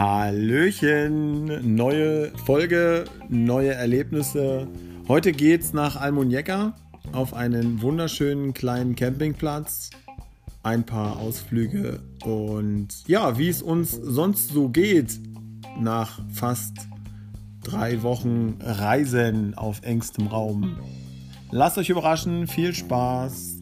Hallöchen, neue Folge, neue Erlebnisse. Heute geht's nach Almuñeca auf einen wunderschönen kleinen Campingplatz. Ein paar Ausflüge und ja, wie es uns sonst so geht nach fast drei Wochen Reisen auf engstem Raum. Lasst euch überraschen, viel Spaß.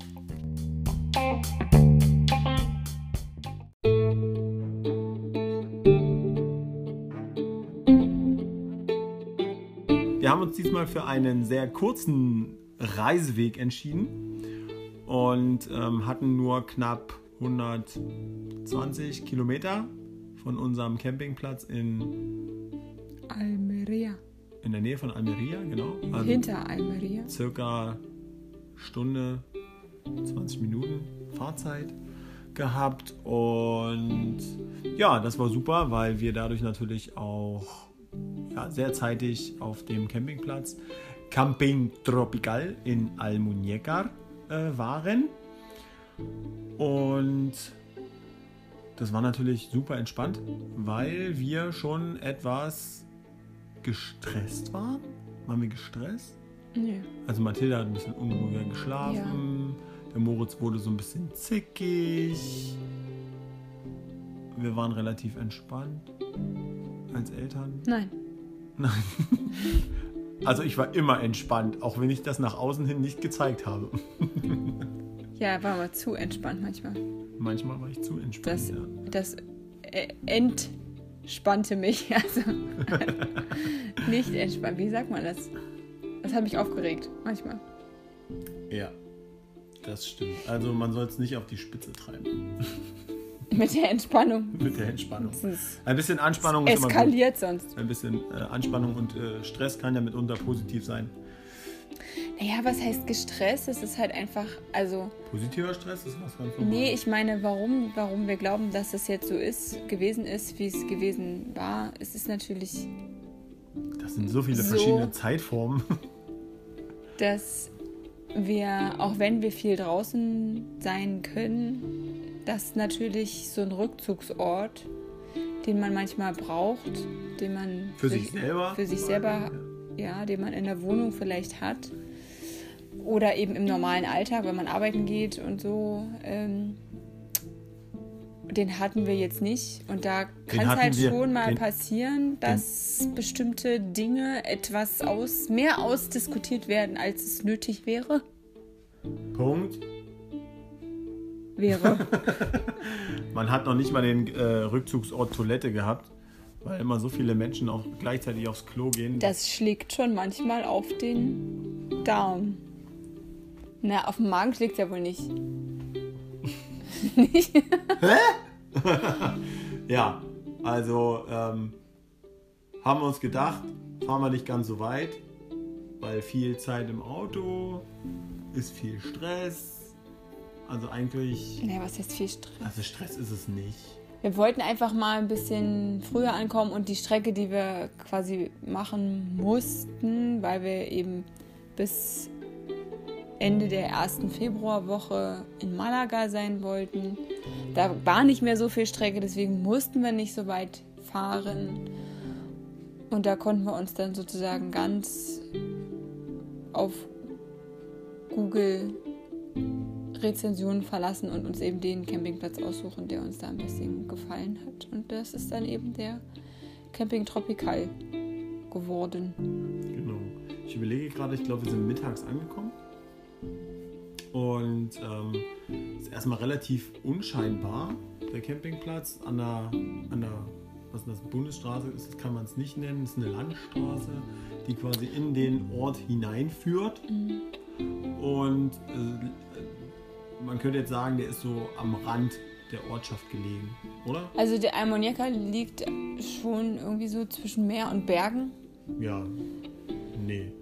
Diesmal für einen sehr kurzen Reiseweg entschieden und ähm, hatten nur knapp 120 Kilometer von unserem Campingplatz in Almeria. in der Nähe von Almeria, genau. Also Hinter Almeria. circa Stunde, 20 Minuten Fahrzeit gehabt. Und ja, das war super, weil wir dadurch natürlich auch ja, sehr zeitig auf dem Campingplatz Camping Tropical in Almuñécar äh, waren. Und das war natürlich super entspannt, weil wir schon etwas gestresst waren. Waren wir gestresst? Nee. Also Mathilda hat ein bisschen unruhiger geschlafen. Der Moritz wurde so ein bisschen zickig. Wir waren relativ entspannt als Eltern. Nein. Nein. Also ich war immer entspannt, auch wenn ich das nach außen hin nicht gezeigt habe. Ja, war aber zu entspannt manchmal. Manchmal war ich zu entspannt. Das, ja. das äh, entspannte mich. Also nicht entspannt. Wie sagt man das? Das hat mich aufgeregt manchmal. ja, das stimmt. Also man soll es nicht auf die Spitze treiben Mit der Entspannung. mit der Entspannung. Ein bisschen Anspannung ist immer gut. eskaliert sonst. Ein bisschen äh, Anspannung und äh, Stress kann ja mitunter positiv sein. Naja, was heißt gestresst? Es ist halt einfach, also, Positiver Stress ist was ganz normales. nee, ich meine, warum, warum wir glauben, dass es jetzt so ist, gewesen ist, wie es gewesen war. Es ist natürlich Das sind so viele So. verschiedene Zeitformen. dass wir, auch wenn wir viel draußen sein können, dass natürlich so ein Rückzugsort, den man manchmal braucht, den man Für sich selber? für sich selber, ja, den man in der Wohnung vielleicht hat oder eben im normalen Alltag, wenn man arbeiten geht und so. Ähm, den hatten wir jetzt nicht und da kann es halt wir- schon mal den- passieren, dass bestimmte Dinge etwas aus, mehr ausdiskutiert werden, als es nötig wäre. Punkt. Wäre. Man hat noch nicht mal den äh, Rückzugsort Toilette gehabt, weil immer so viele Menschen auch gleichzeitig aufs Klo gehen. Das schlägt schon manchmal auf den Darm. Na, auf dem Magen schlägt ja wohl nicht. nicht? Ja, also ähm, haben wir uns gedacht, fahren wir nicht ganz so weit, weil viel Zeit im Auto ist viel Stress. Also eigentlich, Na, was heißt viel Stress? also Stress ist es nicht. Wir wollten einfach mal ein bisschen früher ankommen und die Strecke, die wir quasi machen mussten, weil wir eben bis Ende der ersten Februarwoche in Malaga sein wollten. Da war nicht mehr so viel Strecke, deswegen mussten wir nicht so weit fahren. Und da konnten wir uns dann sozusagen ganz auf Google Rezensionen verlassen und uns eben den Campingplatz aussuchen, der uns da ein bisschen gefallen hat. Und das ist dann eben der Camping Tropical geworden. Genau. Ich überlege gerade, ich glaube, wir sind mittags angekommen. Und ähm, ist erstmal relativ unscheinbar, der Campingplatz. An der, an der was ist das, Bundesstraße ist, das kann man es nicht nennen. Es ist eine Landstraße, die quasi in den Ort hineinführt. Und äh, man könnte jetzt sagen, der ist so am Rand der Ortschaft gelegen, oder? Also der Almoniaca liegt schon irgendwie so zwischen Meer und Bergen. Ja. Nee.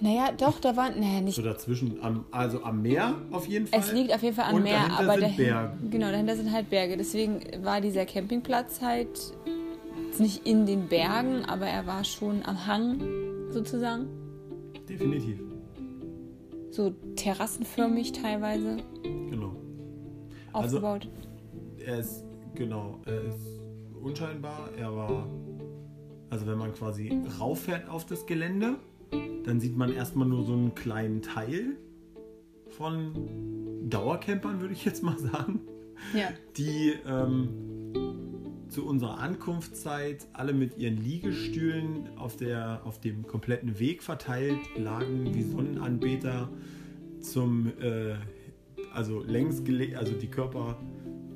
Naja, doch, da waren. Naja, nicht. So dazwischen, am, also am Meer auf jeden Fall. Es liegt auf jeden Fall am Und Meer, dahinter aber sind dahin- Berge. genau, dahinter sind halt Berge. Deswegen war dieser Campingplatz halt nicht in den Bergen, aber er war schon am Hang sozusagen. Definitiv. So terrassenförmig teilweise. Genau. aufgebaut. Also, er ist, genau, er ist unscheinbar. Er war, also wenn man quasi rauffährt auf das Gelände, dann sieht man erstmal nur so einen kleinen Teil von Dauercampern, würde ich jetzt mal sagen. Ja. Die ähm, zu unserer Ankunftszeit alle mit ihren Liegestühlen auf, der, auf dem kompletten Weg verteilt lagen, wie Sonnenanbeter zum, äh, also längs gelegt, also die Körper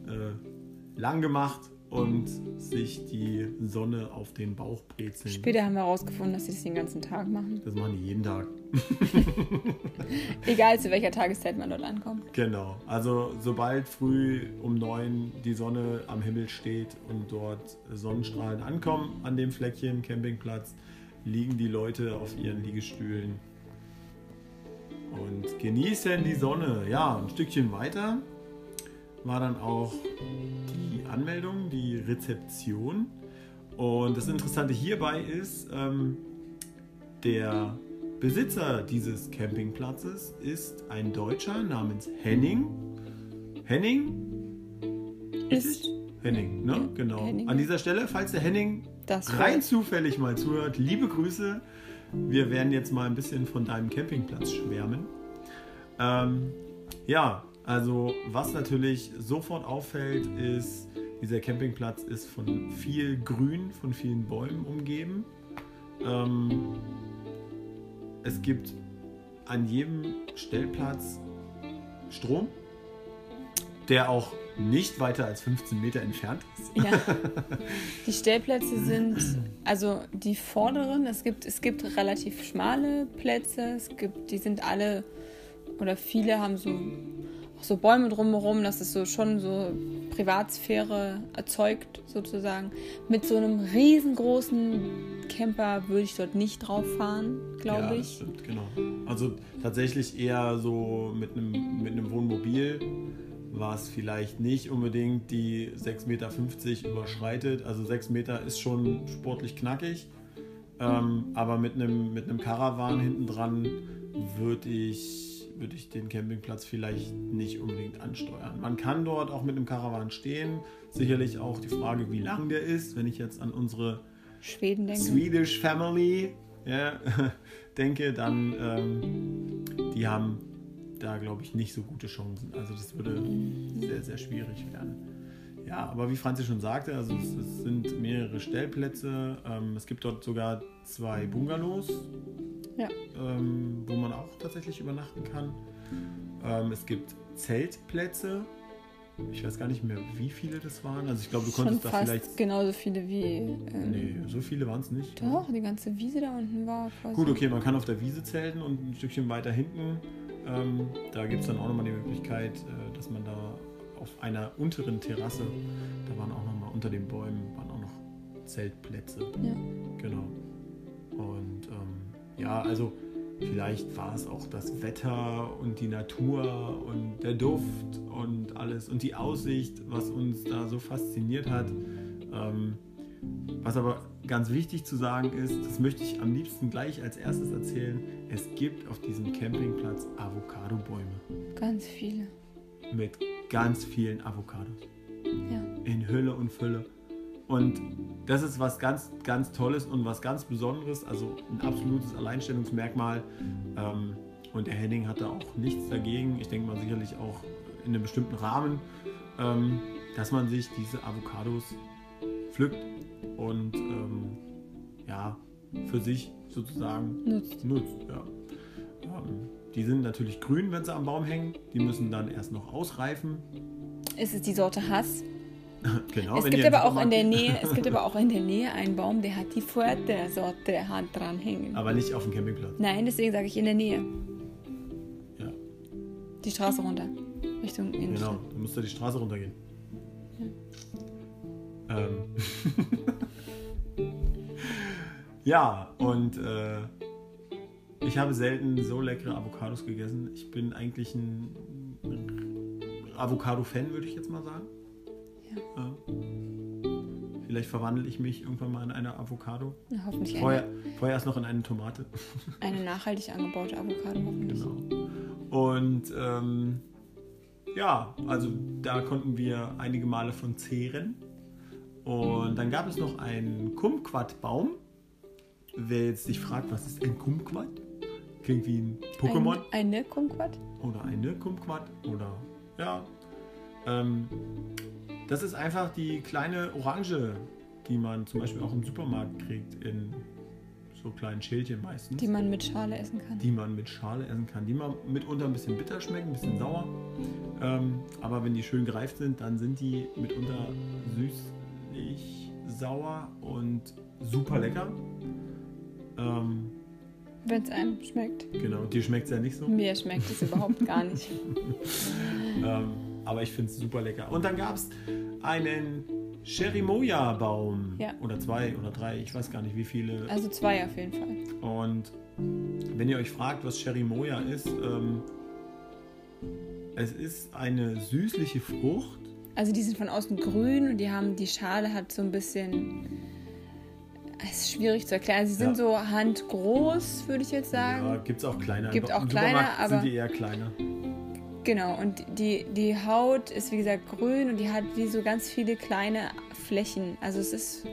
äh, lang gemacht und sich die Sonne auf den Bauch brezeln. Später haben wir herausgefunden, dass sie das den ganzen Tag machen. Das machen die jeden Tag. Egal zu welcher Tageszeit man dort ankommt. Genau. Also sobald früh um neun die Sonne am Himmel steht und dort Sonnenstrahlen ankommen an dem Fleckchen Campingplatz, liegen die Leute auf ihren Liegestühlen und genießen die Sonne. Ja, ein Stückchen weiter war dann auch die Anmeldung, die Rezeption. Und das Interessante hierbei ist, ähm, der Besitzer dieses Campingplatzes ist ein Deutscher namens Henning. Henning? Ist. Henning, ne? Genau. Henning. An dieser Stelle, falls der Henning Das rein war- zufällig mal zuhört, liebe Grüße. Wir werden jetzt mal ein bisschen von deinem Campingplatz schwärmen. Ähm, ja, also was natürlich sofort auffällt, ist, dieser Campingplatz ist von viel Grün, von vielen Bäumen umgeben. Ähm, es gibt an jedem Stellplatz Strom, der auch nicht weiter als 15 Meter entfernt ist. Ja. Die Stellplätze sind, also die vorderen, es gibt, es gibt relativ schmale Plätze, es gibt, die sind alle oder viele haben so, so Bäume drumherum, dass es so schon so Privatsphäre erzeugt, sozusagen. Mit so einem riesengroßen Camper würde ich dort nicht drauf fahren, glaube ja, Das ich. stimmt, genau. Also tatsächlich eher so mit einem, mit einem Wohnmobil, was vielleicht nicht unbedingt die 6,50 Meter überschreitet. Also 6 Meter ist schon sportlich knackig. Ähm, aber mit einem, mit einem Caravan hinten dran würde ich, würd ich den Campingplatz vielleicht nicht unbedingt ansteuern. Man kann dort auch mit einem Caravan stehen. Sicherlich auch die Frage, wie lang der ist. Wenn ich jetzt an unsere Schweden denke. Swedish Family ja, denke, dann ähm, die haben da, glaube ich, nicht so gute Chancen. Also das würde sehr, sehr schwierig werden. Ja, aber wie Franzi schon sagte, also es, es sind mehrere Stellplätze. Ähm, es gibt dort sogar zwei Bungalows, Ja. ähm, wo man auch tatsächlich übernachten kann. Ähm, es gibt Zeltplätze. Ich weiß gar nicht mehr, wie viele das waren. Also ich glaube, du Schon konntest da vielleicht... genauso viele wie. Ähm, Nee, so viele waren es nicht. Doch, die ganze Wiese da unten war quasi. Gut, okay, man kann auf der Wiese zelten und ein Stückchen weiter hinten, ähm, da gibt es dann auch nochmal die Möglichkeit, äh, dass man da auf einer unteren Terrasse, da waren auch nochmal unter den Bäumen, waren auch noch Zeltplätze. Ja. Genau. Und ähm, ja, also vielleicht war es auch das Wetter und die Natur und der Duft und alles und die Aussicht, was uns da so fasziniert hat. Ähm, was aber ganz wichtig zu sagen ist, das möchte ich am liebsten gleich als erstes erzählen, es gibt auf diesem Campingplatz Avocado-Bäume Ganz viele. mit ganz vielen Avocados Ja. in Hülle und Fülle. Und das ist was ganz, ganz Tolles und was ganz Besonderes, also ein absolutes Alleinstellungsmerkmal. Ähm, und der Henning hatte auch nichts dagegen, ich denke mal sicherlich auch in einem bestimmten Rahmen, ähm, dass man sich diese Avocados pflückt und ähm, ja, für sich sozusagen Nutzt. nutzt. Ja. Die sind natürlich grün, wenn sie am Baum hängen. Die müssen dann erst noch ausreifen. Es ist die Sorte Hass. genau, es gibt aber auch in der Nähe, es gibt aber auch in der Nähe einen Baum, der hat die Fuerte-Sorte Hand dran hängen. Aber nicht auf dem Campingplatz. Nein, deswegen sage ich in der Nähe. Ja, Die Straße runter. Richtung genau. Innenstadt. Da müsst ihr die Straße runtergehen. Ähm. ja, und äh, ich habe selten so leckere Avocados gegessen. Ich bin eigentlich ein Avocado-Fan, würde ich jetzt mal sagen. Ja. Vielleicht verwandle ich mich irgendwann mal in eine Avocado. Ja, hoffentlich Vorher, eine, vorher erst noch in eine Tomate. eine nachhaltig angebaute Avocado. Hoffentlich. Genau. Und ähm, ja, also da konnten wir einige Male von zehren. Und dann gab es noch einen Kumquat-Baum. Wer jetzt sich fragt, was ist ein Kumquat? Klingt wie ein Pokémon. Ein, eine Kumquat? Oder eine Kumquat. Oder ja. Ähm, das ist einfach die kleine Orange, die man zum Beispiel auch im Supermarkt kriegt in so kleinen Schälchen meistens. Die man mit Schale essen kann. Die man mit Schale essen kann. Die man mitunter ein bisschen bitter schmecken, ein bisschen sauer. Ähm, aber wenn die schön gereift sind, dann sind die mitunter süßlich, sauer und super lecker. Ähm, wenn es einem schmeckt. Genau, dir schmeckt es ja nicht so. Mir schmeckt es überhaupt gar nicht. ähm, aber ich finde es super lecker. Und dann gab es einen Cherimoya-Baum. Ja. Oder zwei oder drei, ich weiß gar nicht wie viele. Also zwei auf jeden Fall. Und wenn ihr euch fragt, was Cherimoya ist, ähm, es ist eine süßliche Frucht. Also die sind von außen grün und die haben, die Schale hat so ein bisschen. Es ist schwierig zu erklären. Sie sind Ja. so handgroß, würde ich jetzt sagen. Ja, gibt es auch kleiner. Gibt auch kleiner, aber- sind die eher kleiner. Genau, und die, die Haut ist wie gesagt grün und die hat wie so ganz viele kleine Flächen. Also es ist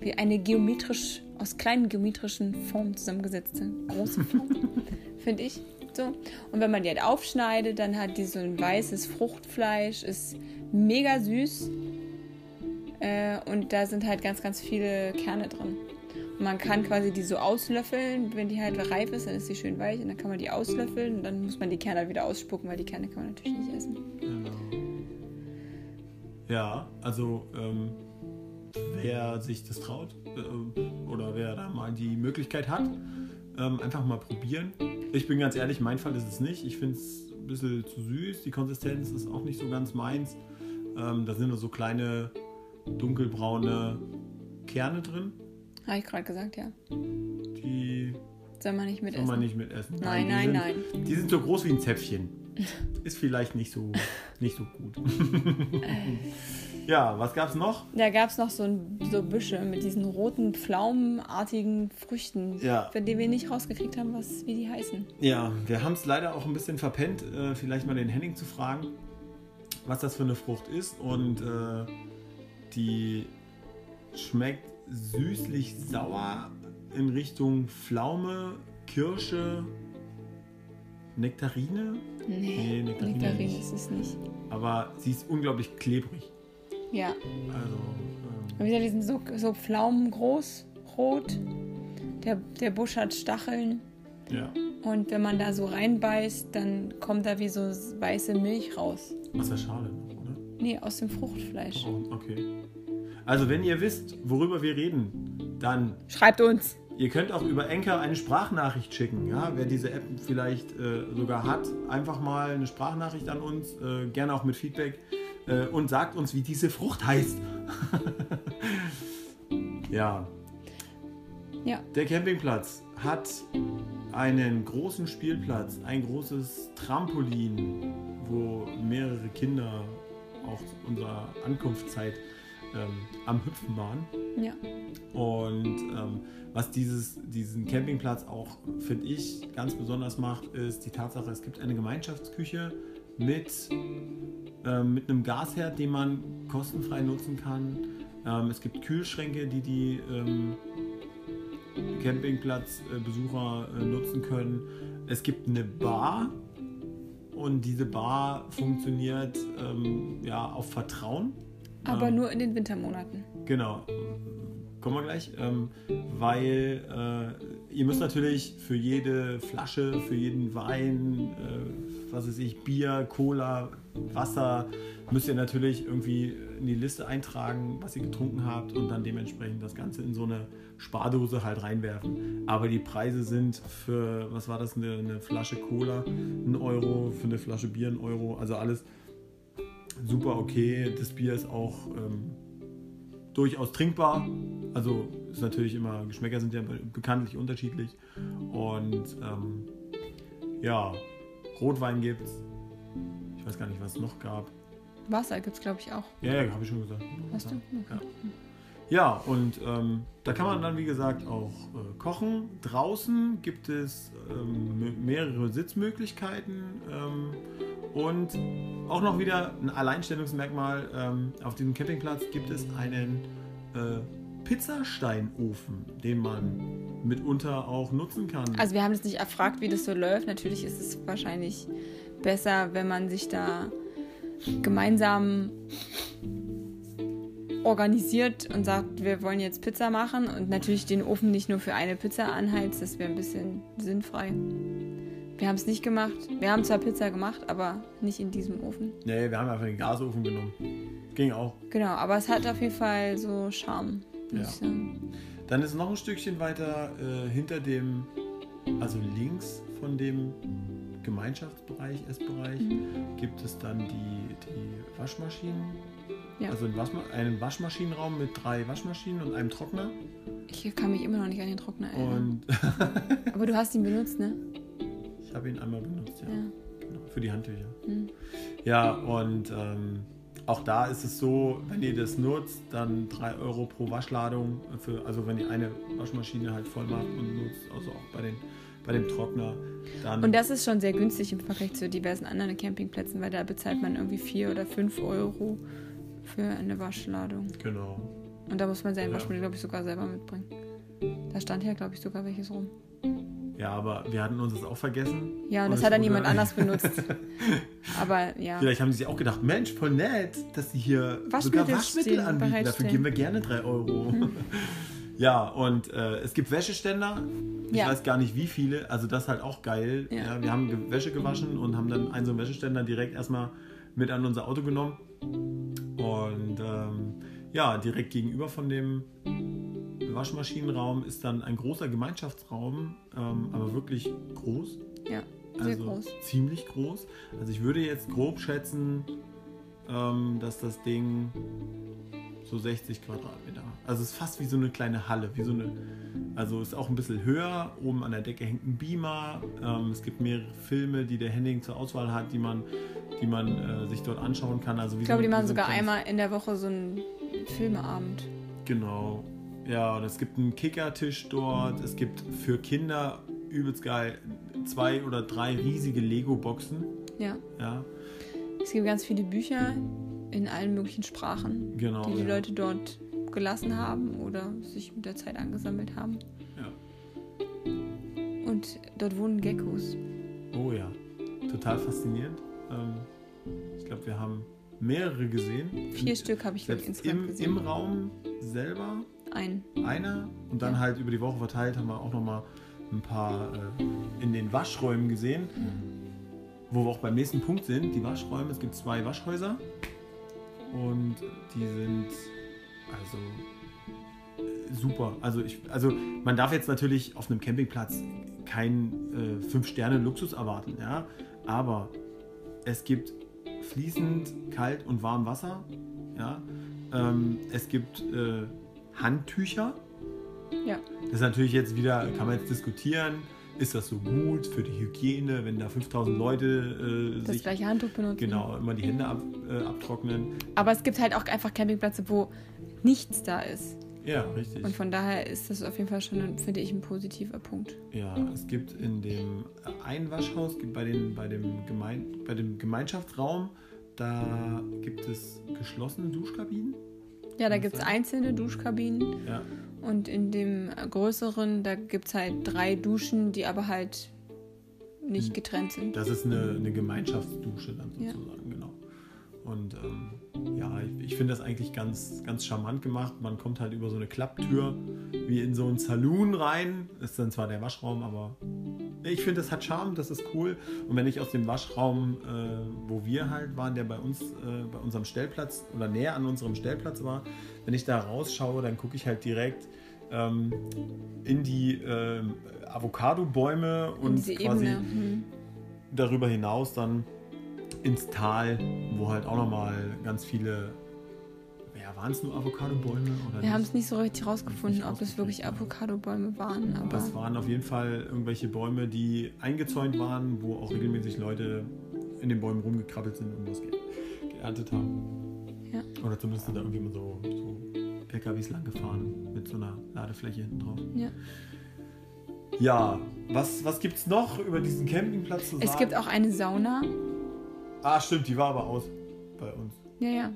wie eine geometrisch, aus kleinen geometrischen Formen zusammengesetzte große Form, finde ich. So. Und wenn man die halt aufschneidet, dann hat die so ein weißes Fruchtfleisch, ist mega süß. Äh, und da sind halt ganz, ganz viele Kerne drin. Und man kann quasi die so auslöffeln, wenn die halt reif ist, dann ist sie schön weich und dann kann man die auslöffeln und dann muss man die Kerne halt wieder ausspucken, weil die Kerne kann man natürlich nicht essen. Genau. Ja, also ähm, wer sich das traut äh, oder wer da mal die Möglichkeit hat, ähm, einfach mal probieren. Ich bin ganz ehrlich, mein Fall ist es nicht. Ich finde es ein bisschen zu süß. Die Konsistenz ist auch nicht so ganz meins. Ähm, da sind nur so kleine dunkelbraune Kerne drin, Habe ich gerade gesagt, ja. die Soll man nicht soll mitessen. man nicht mitessen. Nein, die nein, sind, nein. Die sind so groß wie ein Zäpfchen. Ist vielleicht nicht so, nicht so gut. ja, was gab's noch? Da gab es noch so, ein, so Büsche mit diesen roten, pflaumenartigen Früchten, Ja. von denen wir nicht rausgekriegt haben, was, wie die heißen. Ja, wir haben es leider auch ein bisschen verpennt, äh, vielleicht mal den Henning zu fragen, was das für eine Frucht ist. Und äh, die schmeckt süßlich sauer in Richtung Pflaume, Kirsche, Nektarine. Nee, Nektarine Nektarin nicht. ist es nicht. Aber sie ist unglaublich klebrig. Ja. Also, ähm, wie gesagt, die sind so, so pflaumengroß, rot. Der, der Busch hat Stacheln. ja, Und wenn man da so reinbeißt, dann kommt da wie so weiße Milch raus. aus der Schale oder? Nee, aus dem Fruchtfleisch. Oh, okay. Also, wenn ihr wisst, worüber wir reden, dann Schreibt uns. Ihr könnt auch über Enker eine Sprachnachricht schicken. Ja? Wer diese App vielleicht äh, sogar hat, einfach mal eine Sprachnachricht an uns, äh, gerne auch mit Feedback äh, und sagt uns, wie diese Frucht heißt. ja, Ja. der Campingplatz hat einen großen Spielplatz, ein großes Trampolin, wo mehrere Kinder auch zu unserer Ankunftszeit ähm, am Hüpfen waren. Ja. Und ähm, was dieses, diesen Campingplatz auch, finde ich, ganz besonders macht, ist die Tatsache, es gibt eine Gemeinschaftsküche mit, ähm, mit einem Gasherd, den man kostenfrei nutzen kann. Ähm, es gibt Kühlschränke, die die ähm, Campingplatzbesucher äh, nutzen können. Es gibt eine Bar und diese Bar funktioniert ähm, ja, auf Vertrauen. Aber Ähm, nur in den Wintermonaten. Genau. Kommen wir gleich. Ähm, weil äh, ihr müsst natürlich für jede Flasche, für jeden Wein, äh, was weiß ich, Bier, Cola, Wasser, müsst ihr natürlich irgendwie in die Liste eintragen, was ihr getrunken habt und dann dementsprechend das Ganze in so eine Spardose halt reinwerfen. Aber die Preise sind für, was war das, eine, eine Flasche Cola, ein Euro, für eine Flasche Bier ein Euro, also alles super okay. Das Bier ist auch ähm, durchaus trinkbar. Also ist natürlich immer, Geschmäcker sind ja bekanntlich unterschiedlich. Und ähm, ja, Rotwein gibt's. Ich weiß gar nicht, was es noch gab. Wasser gibt es, glaube ich, auch. Ja, ja, habe ich schon gesagt. Hast du? Ja. Ja, und ähm, da kann man dann, wie gesagt, auch äh, kochen. Draußen gibt es ähm, me- mehrere Sitzmöglichkeiten ähm, Und auch noch wieder ein Alleinstellungsmerkmal, ähm, auf diesem Campingplatz gibt es einen äh, Pizzasteinofen, den man mitunter auch nutzen kann. Also wir haben das nicht erfragt, wie das so läuft. Natürlich ist es wahrscheinlich besser, wenn man sich da gemeinsam organisiert und sagt, wir wollen jetzt Pizza machen und natürlich den Ofen nicht nur für eine Pizza anheizt, das wäre ein bisschen sinnfrei. Wir haben es nicht gemacht. Wir haben zwar Pizza gemacht, aber nicht in diesem Ofen. Nee, wir haben einfach den Gasofen genommen. Ging auch. Genau, aber es hat auf jeden Fall so Charme, Ja. Dann ist noch ein Stückchen weiter äh, hinter dem, also links von dem Gemeinschaftsbereich, Essbereich, gibt es dann die, die Waschmaschinen. Ja. Also einen, Waschma einen Waschmaschinenraum mit drei Waschmaschinen und einem Trockner. Ich kann mich immer noch nicht an den Trockner erinnern. Aber du hast ihn benutzt, ne? ich habe ihn einmal benutzt, ja. Ja. Genau, für die Handtücher. Hm. Ja, und ähm, auch da ist es so, wenn ihr das nutzt, dann 3 Euro pro Waschladung. Für, also wenn ihr eine Waschmaschine halt voll macht und nutzt, also auch bei, den, bei dem Trockner, dann... Und das ist schon sehr günstig im Vergleich zu diversen anderen Campingplätzen, weil da bezahlt man irgendwie 4 oder 5 Euro für eine Waschladung. Genau. Und da muss man sein Ja. Waschmittel, glaube ich, sogar selber mitbringen. Da stand ja, glaube ich, sogar welches rum. Ja, aber wir hatten uns das auch vergessen. Ja, und das hat dann jemand anders benutzt. Aber ja. Vielleicht haben sie sich auch gedacht, Mensch, voll nett, dass sie hier Waschmittel sogar Waschmittel anbieten. Dafür geben wir gerne 3 Euro. Ja, und äh, es gibt Wäscheständer. Ich Ja. weiß gar nicht wie viele. Also das ist halt auch geil. Ja. Ja. wir haben Wäsche gewaschen und haben dann einen so einen Wäscheständer direkt erstmal mit an unser Auto genommen. Und ähm, ja, direkt gegenüber von dem Waschmaschinenraum ist dann ein großer Gemeinschaftsraum, ähm, aber wirklich groß. Ja, sehr also groß. ziemlich groß. Also ich würde jetzt grob schätzen, dass das Ding so 60 Quadratmeter. Also es ist fast wie so eine kleine Halle, wie so eine. Also ist auch ein bisschen höher. Oben an der Decke hängt ein Beamer. Ähm, es gibt mehrere Filme, die der Henning zur Auswahl hat, die man, die man äh, sich dort anschauen kann. Also Ich glaube, so, die machen sogar einmal in der Woche so einen Filmeabend. Genau. Ja, und es gibt einen Kickertisch dort. Es gibt für Kinder übelst geil zwei oder drei riesige Lego-Boxen. Ja. Ja, Es gibt ganz viele Bücher in allen möglichen Sprachen, genau. die die ja. Leute dort gelassen haben oder sich mit der Zeit angesammelt haben. Ja. Und dort wohnen Geckos. Oh ja, total faszinierend. Ähm, ich glaube, wir haben mehrere gesehen. Vier Stück habe ich insgesamt im, gesehen. im Raum selber Ein. einer und dann Ja. halt über die Woche verteilt haben wir auch noch mal ein paar äh, in den Waschräumen gesehen, wo wir auch beim nächsten Punkt sind. Die Waschräume, es gibt zwei Waschhäuser und die sind also äh, super. Also ich, also man darf jetzt natürlich auf einem Campingplatz kein äh, fünf Sterne Luxus erwarten, ja, aber es gibt fließend kalt und warm Wasser, ja. Ähm, es gibt äh, Handtücher. Ja. Das ist natürlich jetzt wieder, kann man jetzt diskutieren, ist das so gut für die Hygiene, wenn da 5000 Leute äh, Das sich gleiche Handtuch benutzen. genau immer die Hände ab, äh, abtrocknen. Aber es gibt halt auch einfach Campingplätze, wo nichts da ist. Ja, richtig. Und von daher ist das auf jeden Fall schon, finde ich, ein positiver Punkt. Ja, es gibt in dem Einwaschhaus, gibt bei, den, bei, dem Gemein, bei dem Gemeinschaftsraum, da gibt es geschlossene Duschkabinen. Ja, da gibt es einzelne Duschkabinen Ja, und in dem größeren, da gibt es halt drei Duschen, die aber halt nicht getrennt sind. das ist eine, eine Gemeinschaftsdusche dann Ja. sozusagen, genau. Und ähm, ja, ich, ich finde das eigentlich ganz, ganz charmant gemacht. Man kommt halt über so eine Klapptür wie in so einen Saloon rein. Ist dann zwar der Waschraum, aber ich finde, das hat Charme, das ist cool. Und wenn ich aus dem Waschraum, äh, wo wir halt waren, der bei uns, äh, bei unserem Stellplatz oder näher an unserem Stellplatz war, wenn ich da rausschaue, dann gucke ich halt direkt ähm, in die ähm, Avocado-Bäume und quasi Ebene. Hm. darüber hinaus dann ins Tal, wo halt auch nochmal ganz viele. Ja, waren es nur Avocado-Bäume oder Wir haben es nicht so richtig rausgefunden, ob es wirklich Avocado-Bäume waren. Aber es waren auf jeden Fall irgendwelche Bäume, die eingezäunt waren, wo auch regelmäßig Leute in den Bäumen rumgekrabbelt sind und was ge geerntet haben. Ja. Oder zumindest sind da irgendwie mal so, so LKWs lang gefahren mit so einer Ladefläche hinten drauf. ja. Ja, was, was gibt es noch über diesen Campingplatz zu sagen? es gibt auch eine Sauna. Ah, stimmt, die war aber aus bei uns. Ja, ja.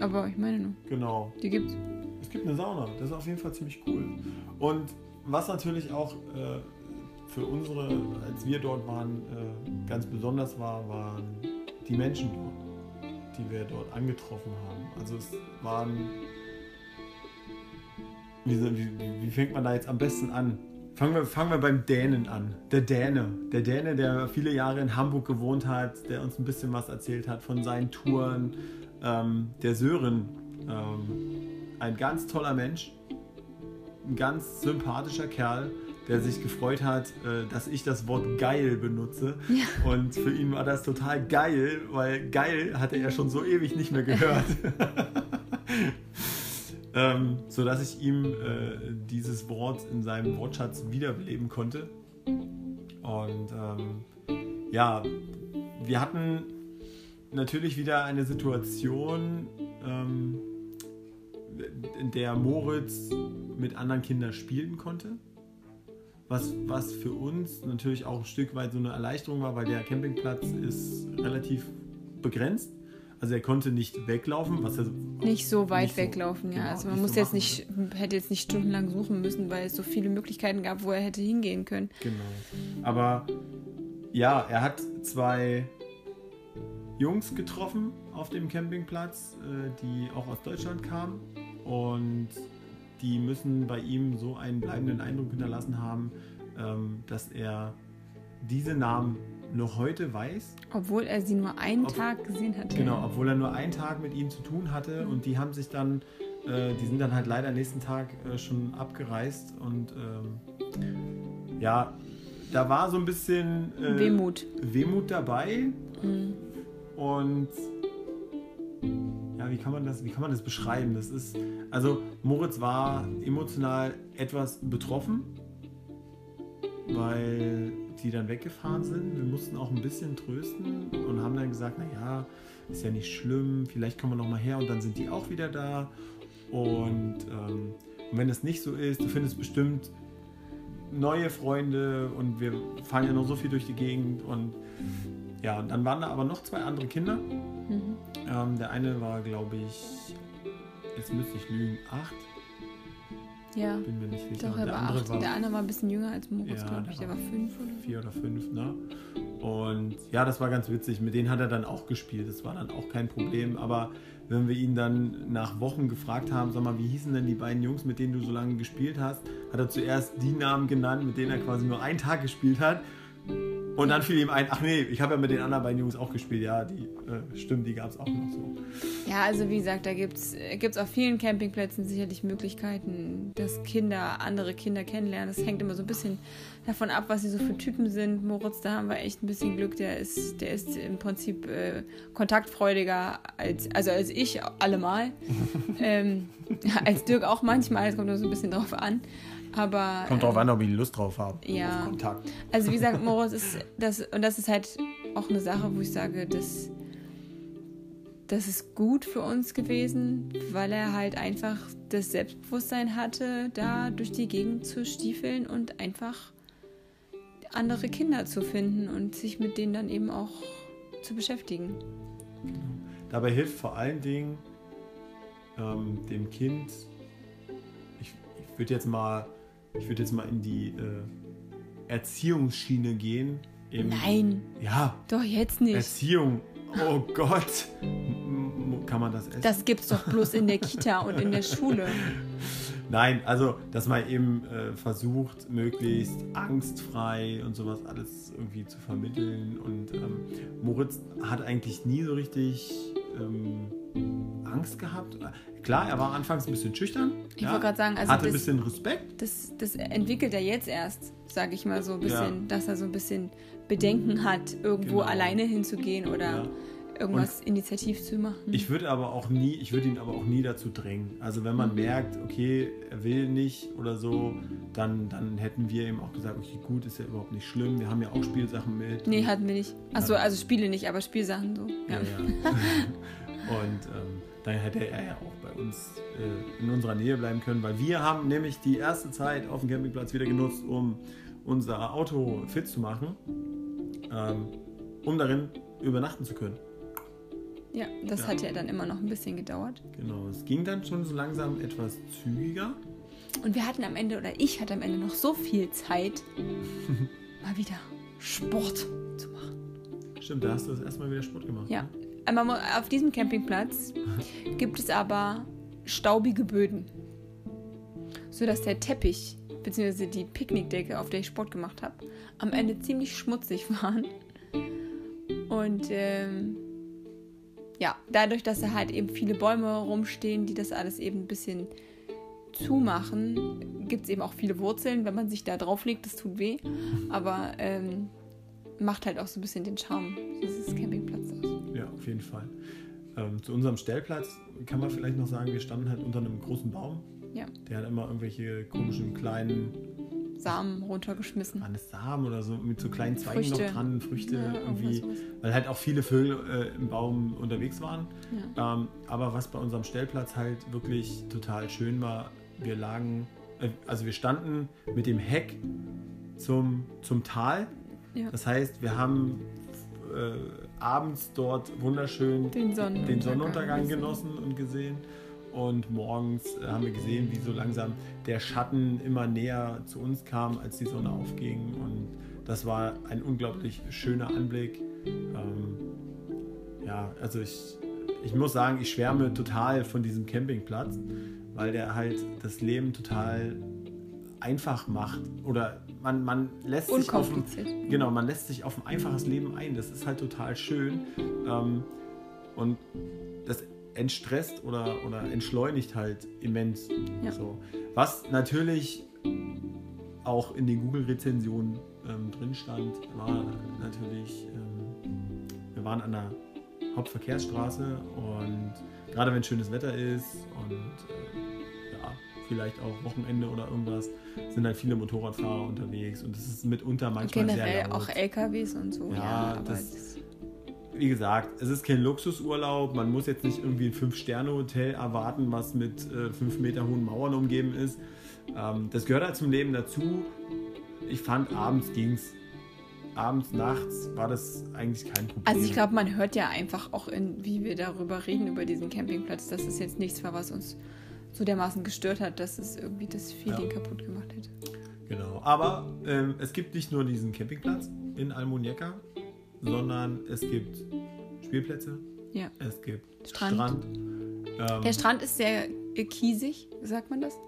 Aber ich meine nur, Genau. die gibt's. Es gibt eine Sauna, das ist auf jeden Fall ziemlich cool. Und was natürlich auch äh, für unsere, als wir dort waren, äh, ganz besonders war, waren die Menschen dort, die wir dort angetroffen haben. Also es waren, wie, wie- wie fängt man da jetzt am besten an? Fangen wir, fangen wir beim Dänen an. Der Däne. Der Däne, der viele Jahre in Hamburg gewohnt hat, der uns ein bisschen was erzählt hat von seinen Touren. Ähm, der Sören, ähm, ein ganz toller Mensch, ein ganz sympathischer Kerl, der sich gefreut hat, äh, dass ich das Wort geil benutze. Ja. Und für ihn war das total geil, weil geil hatte er schon so ewig nicht mehr gehört. ähm, so dass ich ihm äh, dieses Wort in seinem Wortschatz wiederbeleben konnte. Und ähm, ja, wir hatten natürlich wieder eine Situation, ähm, in der Moritz mit anderen Kindern spielen konnte. Was, was für uns natürlich auch ein Stück weit so eine Erleichterung war, weil der Campingplatz ist relativ begrenzt. Also er konnte nicht weglaufen, was er Nicht so weit Nicht so- weglaufen, ja. genau, also man muss so jetzt nicht, hätte jetzt nicht stundenlang suchen müssen, weil es so viele Möglichkeiten gab, wo er hätte hingehen können. Genau. Aber ja, er hat zwei Jungs getroffen auf dem Campingplatz, äh, die auch aus Deutschland kamen. Und die müssen bei ihm so einen bleibenden Eindruck hinterlassen haben, ähm, dass er diese Namen noch heute weiß. Obwohl er sie nur einen Ob- Tag gesehen hatte. Genau, obwohl er nur einen Tag mit ihm zu tun hatte und die haben sich dann, äh, die sind dann halt leider nächsten Tag äh, schon abgereist und ähm, ja, da war so ein bisschen äh, Wehmut. Wehmut dabei Mhm. und ja, wie kann man das, wie kann man das beschreiben? Das ist, also Moritz war emotional etwas betroffen, weil die dann weggefahren sind. Wir mussten auch ein bisschen trösten und haben dann gesagt, naja, ist ja nicht schlimm, vielleicht kommen wir noch mal her und dann sind die auch wieder da. Und, ähm, und wenn das nicht so ist, du findest bestimmt neue Freunde und wir fahren ja noch so viel durch die Gegend und ja, und dann waren da aber noch zwei andere Kinder. Mhm. Ähm, der eine war, glaube ich, jetzt müsste ich lügen, acht, Ja, bin mir nicht sicher. doch, er der war andere acht. war Der andere war ein bisschen jünger als Moritz, Ja, glaube der ich. Der war war fünf oder vier oder fünf, ne? Und ja, das war ganz witzig. Mit denen hat er dann auch gespielt. Das war dann auch kein Problem. Aber wenn wir ihn dann nach Wochen gefragt haben, sag mal, wie hießen denn die beiden Jungs, mit denen du so lange gespielt hast, hat er zuerst die Namen genannt, mit denen er quasi nur einen Tag gespielt hat. Und dann fiel ihm ein, ach nee, ich habe ja mit den anderen beiden Jungs auch gespielt. Ja, die äh, stimmt, die gab es auch noch so. Ja, also wie gesagt, da gibt es auf vielen Campingplätzen sicherlich Möglichkeiten, dass Kinder andere Kinder kennenlernen. Das hängt immer so ein bisschen davon ab, was sie so für Typen sind. Moritz, da haben wir echt ein bisschen Glück. Der ist, der ist im Prinzip äh, kontaktfreudiger als, also als ich allemal. ähm, als Dirk auch manchmal, es kommt nur so ein bisschen drauf an. Aber Kommt drauf an, ob ich Lust drauf habe. Ja. Auf Kontakt. Also wie gesagt, Moritz ist das und das ist halt auch eine Sache, wo ich sage, das, das ist gut für uns gewesen, weil er halt einfach das Selbstbewusstsein hatte, da durch die Gegend zu stiefeln und einfach andere Kinder zu finden und sich mit denen dann eben auch zu beschäftigen. Dabei hilft vor allen Dingen ähm, dem Kind, ich, ich würde jetzt mal, ich würde jetzt mal in die äh, Erziehungsschiene gehen. Im, Nein, Ja, doch jetzt nicht. Erziehung. Oh Gott. Kann man das essen? Das gibt's doch bloß in der Kita und in der Schule. Nein, also, dass man eben äh, versucht, möglichst angstfrei und sowas alles irgendwie zu vermitteln. Und ähm, Moritz hat eigentlich nie so richtig ähm, Angst gehabt. Klar, er war anfangs ein bisschen schüchtern. Ich wollte gerade sagen, also hatte ein das- bisschen Respekt. das, das entwickelt er jetzt erst, sage ich mal so ein bisschen, Ja. dass er so ein bisschen Bedenken hat, irgendwo Genau. alleine hinzugehen oder Ja. Irgendwas initiativ zu machen. Ich würde aber auch nie, ich würde ihn aber auch nie dazu drängen. Also wenn man Mhm. merkt, okay, er will nicht oder so, dann, dann hätten wir ihm auch gesagt, okay, gut, ist ja überhaupt nicht schlimm. Wir haben ja auch Spielsachen mit. nee, hatten wir nicht. Achso, also Spiele nicht, aber Spielsachen so. Ja, Ja. ja. Und ähm, dann hätte er ja auch bei uns äh, in unserer Nähe bleiben können, weil wir haben nämlich die erste Zeit auf dem Campingplatz wieder genutzt, um unser Auto fit zu machen, ähm, um darin übernachten zu können. Ja, das Ja. hat ja dann immer noch ein bisschen gedauert. Genau, es ging dann schon so langsam etwas zügiger. Und wir hatten am Ende, oder ich hatte am Ende noch so viel Zeit, mal wieder Sport zu machen. Stimmt, da hast du das erstmal wieder Sport gemacht. Ja. ne? Auf diesem Campingplatz gibt es aber staubige Böden. Sodass der Teppich bzw. die Picknickdecke, auf der ich Sport gemacht habe, am Ende ziemlich schmutzig waren. Und ähm, ja, dadurch, dass da halt eben viele Bäume rumstehen, die das alles eben ein bisschen zumachen, gibt es eben auch viele Wurzeln. Wenn man sich da drauf legt, das tut weh. Aber ähm, macht halt auch so ein bisschen den Charme dieses Campingplatzes aus. Ja, auf jeden Fall. Ähm, zu unserem Stellplatz kann man vielleicht noch sagen, wir standen halt unter einem großen Baum. Ja. Der hat immer irgendwelche komischen kleinen, Samen runtergeschmissen. waren es Samen oder so, mit so kleinen Zweigen Früchte. noch dran, Früchte Ja, irgendwie. Weil halt auch viele Vögel äh, im Baum unterwegs waren. Ja. Ähm, aber was bei unserem Stellplatz halt wirklich total schön war, wir lagen, äh, also wir standen mit dem Heck zum, zum Tal. Ja. Das heißt, wir haben äh, abends dort wunderschön Den Sonnenuntergang. den Sonnenuntergang genossen und gesehen. Und morgens äh, haben wir gesehen, wie so langsam der Schatten immer näher zu uns kam, als die Sonne aufging. Und das war ein unglaublich schöner Anblick. Ähm, ja, also ich, ich muss sagen, ich schwärme total von diesem Campingplatz, weil der halt das Leben total einfach macht. Oder man, man lässt sich auf ein. Genau, man lässt sich auf ein einfaches Leben ein. Das ist halt total schön. Ähm, und das entstresst oder, oder entschleunigt halt immens. Ja. So. Was natürlich auch in den Google-Rezensionen ähm, drin stand, war natürlich, ähm, wir waren an der Hauptverkehrsstraße und gerade wenn schönes Wetter ist und äh, ja, vielleicht auch Wochenende oder irgendwas, sind halt viele Motorradfahrer unterwegs und es ist mitunter manchmal generell sehr laut. auch LKWs und so. Ja, Ja, aber das- das, wie gesagt, es ist kein Luxusurlaub. Man muss jetzt nicht irgendwie ein Fünf-Sterne-Hotel erwarten, was mit äh, fünf Meter hohen Mauern umgeben ist. Ähm, das gehört halt zum Leben dazu. Ich fand, abends ging's. Abends, nachts war das eigentlich kein Problem. also ich glaube, man hört ja einfach auch, in, wie wir darüber reden, über diesen Campingplatz, dass es jetzt nichts war, was uns so dermaßen gestört hat, dass es irgendwie das Feeling Ja. kaputt gemacht hätte. Genau. Aber ähm, es gibt nicht nur diesen Campingplatz in Almuñeca, sondern es gibt Spielplätze, Ja. es gibt Strand. Strand. ähm, Der Strand ist sehr äh, kiesig, sagt man das?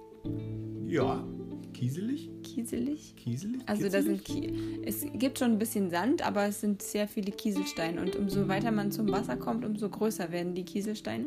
ja, kieselig. Kieselig? Kieselig? Also da sind Kie es gibt schon ein bisschen Sand, aber es sind sehr viele Kieselsteine und umso weiter man zum Wasser kommt, umso größer werden die Kieselsteine.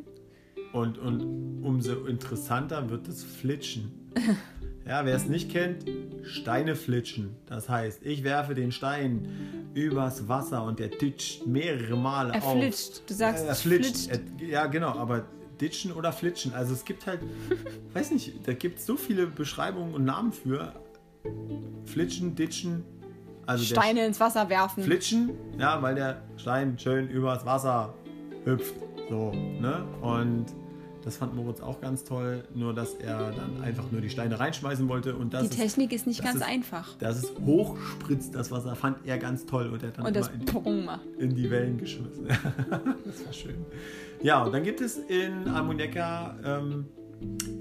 Und, und umso interessanter wird das Flitschen. Ja, wer es nicht kennt, Steine flitschen. Das heißt, ich werfe den Stein übers Wasser und der ditcht mehrere Male Er auf. flitscht. Du sagst, er es flitscht. flitscht. Er, ja, genau, aber ditchen oder flitschen. Also es gibt halt, weiß nicht, da gibt es so viele Beschreibungen und Namen für. Flitschen, ditchen. Also Steine ins Wasser werfen. Flitschen, ja, weil der Stein schön übers Wasser hüpft. So, ne? Und das fand Moritz auch ganz toll, nur dass er dann einfach nur die Steine reinschmeißen wollte und das die ist, Technik ist nicht das ganz ist- einfach. dass es hochspritzt, das Wasser, fand er ganz toll und er hat dann Und das in, in die Wellen geschmissen. das war schön. Ja, und dann gibt es in Almuneca, ähm,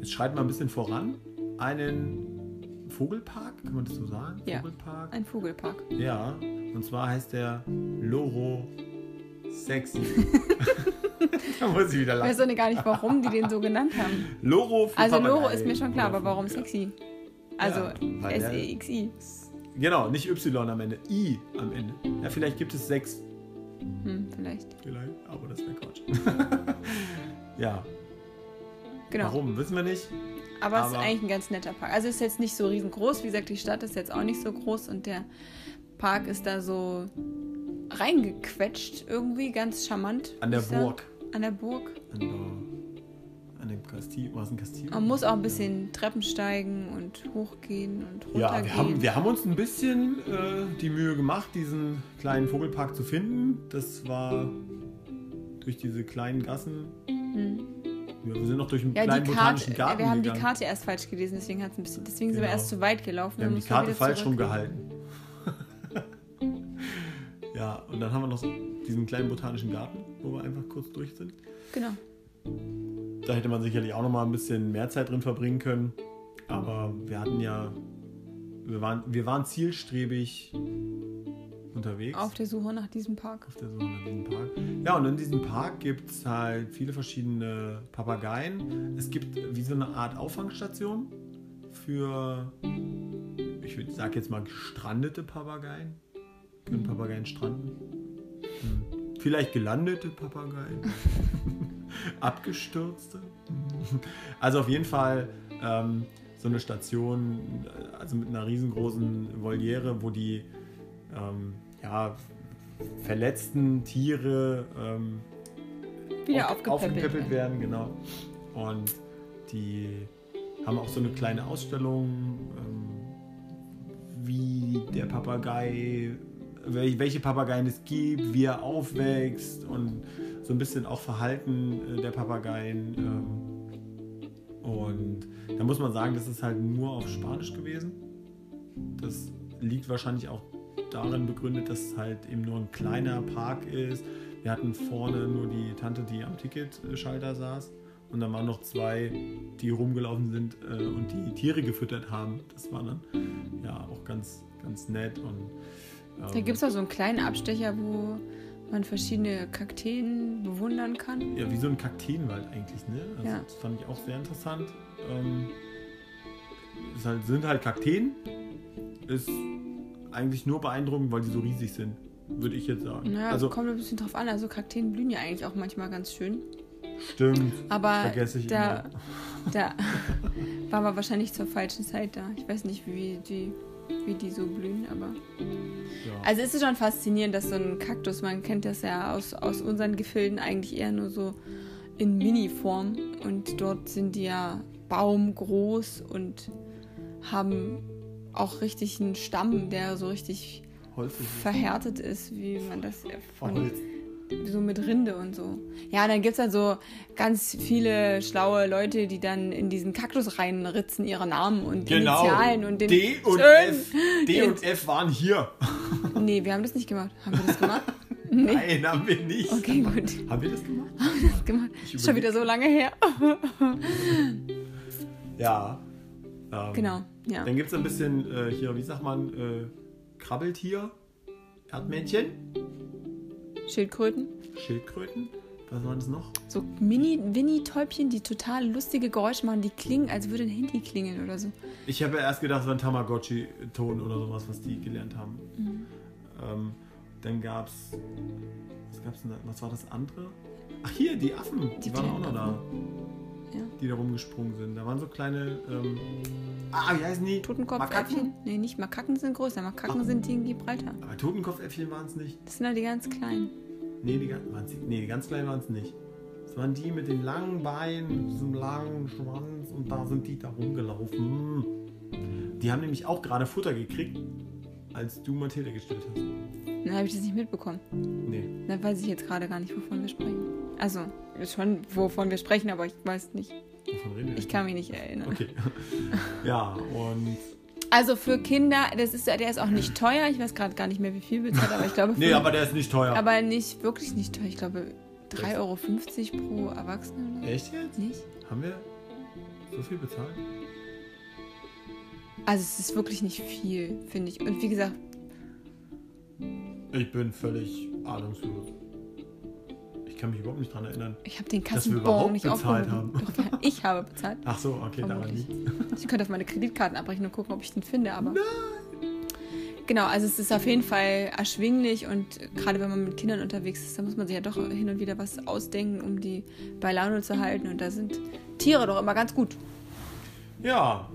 jetzt schreit mal ein bisschen voran, einen Vogelpark, kann man das so sagen? Ja. Vogelpark. Ein Vogelpark. Ja, und zwar heißt der Loro Sexy. da muss ich wieder Ich weiß lachen. auch gar nicht, warum die den so genannt haben. Loro Also Loro ist mir schon klar, aber warum sexy? Also Ja, S-E-X-I. Genau, nicht Y am Ende, I am Ende. Ja, vielleicht gibt es sechs. Hm, vielleicht. Vielleicht, aber das wäre Quatsch. ja, Genau. warum, wissen wir nicht. Aber, es ist Aber- eigentlich ein ganz netter Park. Also es ist jetzt nicht so riesengroß. Wie gesagt, die Stadt ist jetzt auch nicht so groß und der Park ist da so reingequetscht irgendwie, ganz charmant. An der sagen. Burg. An der Burg. An, der, an dem Kastil, war es ein Kastil? Man muss auch ein bisschen Treppen steigen und hochgehen und runtergehen. Ja, wir haben, wir haben uns ein bisschen äh, die Mühe gemacht, diesen kleinen Vogelpark zu finden. Das war durch diese kleinen Gassen. Ja, wir sind noch durch einen ja, kleinen die botanischen Karte, Garten wir haben die gegangen. Karte erst falsch gelesen, deswegen, hat's ein bisschen, deswegen sind wir Genau. erst zu weit gelaufen. wir haben die Karte falsch rumgehalten. Ja, und dann haben wir noch so diesen kleinen botanischen Garten, wo wir einfach kurz durch sind. Genau. Da hätte man sicherlich auch noch mal ein bisschen mehr Zeit drin verbringen können. Aber wir hatten ja, wir waren, wir waren zielstrebig unterwegs. Auf der Suche nach diesem Park. Auf der Suche nach diesem Park. Ja, und in diesem Park gibt es halt viele verschiedene Papageien. Es gibt wie so eine Art Auffangstation für, ich sag jetzt mal, gestrandete Papageien. Können Papageien stranden? Hm. Vielleicht gelandete Papageien. Abgestürzte. Also auf jeden Fall ähm, so eine Station, also mit einer riesengroßen Voliere, wo die ähm, ja, verletzten Tiere ähm, Wieder auf, aufgepäppelt aufgepäppelt werden. Genau. Und die haben auch so eine kleine Ausstellung, ähm, wie der Papagei, welche Papageien es gibt, wie er aufwächst und so ein bisschen auch Verhalten äh, der Papageien. Ähm, und da muss man sagen, das ist halt nur auf Spanisch gewesen. Das liegt wahrscheinlich auch darin begründet, dass es halt eben nur ein kleiner Park ist. Wir hatten vorne nur die Tante, die am Ticketschalter saß. Und dann waren noch zwei, die rumgelaufen sind äh, und die Tiere gefüttert haben. Das war dann ja auch ganz, ganz nett. Und, Da gibt es auch so einen kleinen Abstecher, wo man verschiedene Kakteen bewundern kann. Ja, wie so ein Kakteenwald eigentlich, ne? Also Ja. Das fand ich auch sehr interessant. Ähm, es halt, sind halt Kakteen. Ist eigentlich nur beeindruckend, weil die so riesig sind, würde ich jetzt sagen. Naja, also kommt ein bisschen drauf an. Also Kakteen blühen ja eigentlich auch manchmal ganz schön. stimmt. Aber Vergesse ich da, immer. da war man wahrscheinlich zur falschen Zeit da. Ich weiß nicht, wie die, wie die so blühen, aber. Ja. Also es ist schon faszinierend, dass so ein Kaktus, man kennt das ja aus, aus unseren Gefilden eigentlich eher nur so in Mini-Form. Und dort sind die ja baumgroß und haben auch richtig einen Stamm, der so richtig Holz ist verhärtet ist, wie man das ja von Holz. So mit Rinde und so. Ja, dann gibt es dann so ganz viele schlaue Leute, die dann in diesen Kaktus reinritzen, ihre Namen und Genau. Initialen und den. D und Schön. F. D und F waren hier. Nee, wir haben das nicht gemacht. Haben wir das gemacht? Nee. Nein, haben wir nicht. Okay, gut. Haben wir das gemacht? Das gemacht. Ich Ist schon wieder so lange her. Ja. Ähm, Genau, ja. Dann gibt es ein bisschen äh, hier, wie sagt man, äh, Krabbeltier, Erdmännchen, Schildkröten. Schildkröten. Was waren das noch? So Mini-Winnie-Täubchen, die total lustige Geräusche machen, die klingen, als würde ein Handy klingeln oder so. Ich habe ja erst gedacht, es war ein Tamagotchi-Ton oder sowas, was die gelernt haben. Mhm. Ähm, dann gab es. Was gab's denn da? Was war das andere? Ach, hier, die Affen. Die, Die waren auch noch da. Ja. Die da rumgesprungen sind. Da waren so kleine. Ähm, ah, wie heißen die? Totenkopfäffchen? Nee, nicht Makaken sind größer. Makaken Ach. sind die in Gibraltar. Aber Totenkopfäffchen waren es nicht. Das sind halt die ganz kleinen. Nee, die, nee, die ganz kleinen waren es nicht. Das waren die mit den langen Beinen, diesem langen Schwanz und da sind die da rumgelaufen. Die haben nämlich auch gerade Futter gekriegt, als du Mathilde gestellt hast. Dann habe ich das nicht mitbekommen. Nee. Dann weiß ich jetzt gerade gar nicht, wovon wir sprechen. Also, schon, wovon wir sprechen, aber ich weiß nicht. Wovon reden wir? Ich kann mich nicht erinnern. Okay. ja, und. Also für Kinder, das ist, der ist auch nicht teuer. Ich weiß gerade gar nicht mehr, wie viel bezahlt, aber ich glaube. Nee, aber der ist nicht teuer. aber nicht, wirklich nicht teuer. Ich glaube 3,50 Euro pro Erwachsene. oder Echt jetzt? Nicht? Haben wir so viel bezahlt? Also es ist wirklich nicht viel, finde ich. Und wie gesagt, Ich bin völlig ahnungslos. Ich kann mich überhaupt nicht dran erinnern. ich habe den Kassenbon nicht bezahlt aufgehoben. Doch, ich habe bezahlt. Ach so, okay, daran Vermutlich. liegt. Ich könnte auf meine Kreditkarten abbrechen und gucken, ob ich den finde, aber. Genau, also es ist auf jeden Fall erschwinglich und gerade wenn man mit Kindern unterwegs ist, da muss man sich ja doch hin und wieder was ausdenken, um die bei Laune zu halten. Und da sind Tiere doch immer ganz gut. Ja.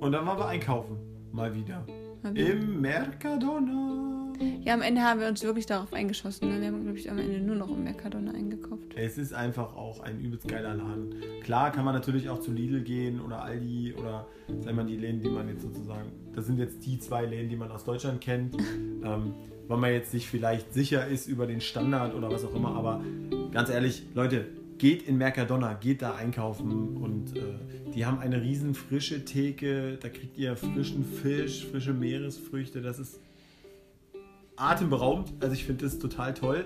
Und dann waren wir einkaufen. Mal wieder. Im Mercadona. Ja, am Ende haben wir uns wirklich darauf eingeschossen. Ne? Wir haben, glaube ich, am Ende nur noch im Mercadona eingekauft. Es ist einfach auch ein übelst geiler Laden. Klar kann man natürlich auch zu Lidl gehen oder Aldi oder sagen wir mal die Läden, die man jetzt sozusagen. Das sind jetzt die zwei Läden, die man aus Deutschland kennt. ähm, weil man jetzt nicht vielleicht sicher ist über den Standard oder was auch immer. Aber ganz ehrlich, Leute, geht in Mercadona, geht da einkaufen und äh, die haben eine riesen frische Theke. Da kriegt ihr frischen Fisch, frische Meeresfrüchte. Das ist atemberaubend. Also ich finde das total toll.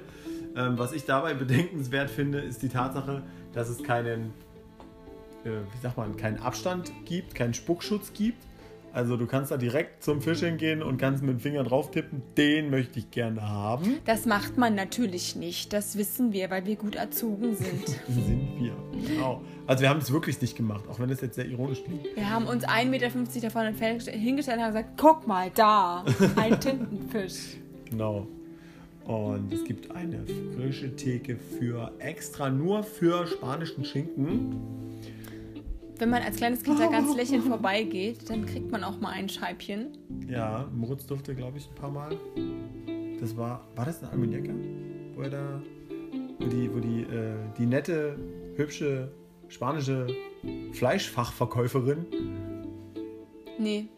Ähm, was ich dabei bedenkenswert finde, ist die Tatsache, dass es keinen, äh, wie sagt man, keinen Abstand gibt, keinen Spuckschutz gibt. Also du kannst da direkt zum Fisch hingehen und kannst mit dem Finger drauf tippen, den möchte ich gerne haben. Das macht man natürlich nicht. Das wissen wir, weil wir gut erzogen sind. Sind wir. Genau. Also wir haben es wirklich nicht gemacht, auch wenn das jetzt sehr ironisch klingt. Wir haben uns 1,50 Meter davon hingestellt und haben gesagt, guck mal da, ein Tintenfisch. Genau. Und es gibt eine frische Theke für extra nur für spanischen Schinken. Wenn man als kleines Kind da ganz lächelnd vorbeigeht, dann kriegt man auch mal ein Scheibchen. Ja, Moritz durfte, glaube ich, ein paar Mal. Das war, war das ein Almaniaca? Wo er da, wo die, wo die, äh, die nette, hübsche spanische Fleischfachverkäuferin. Nee.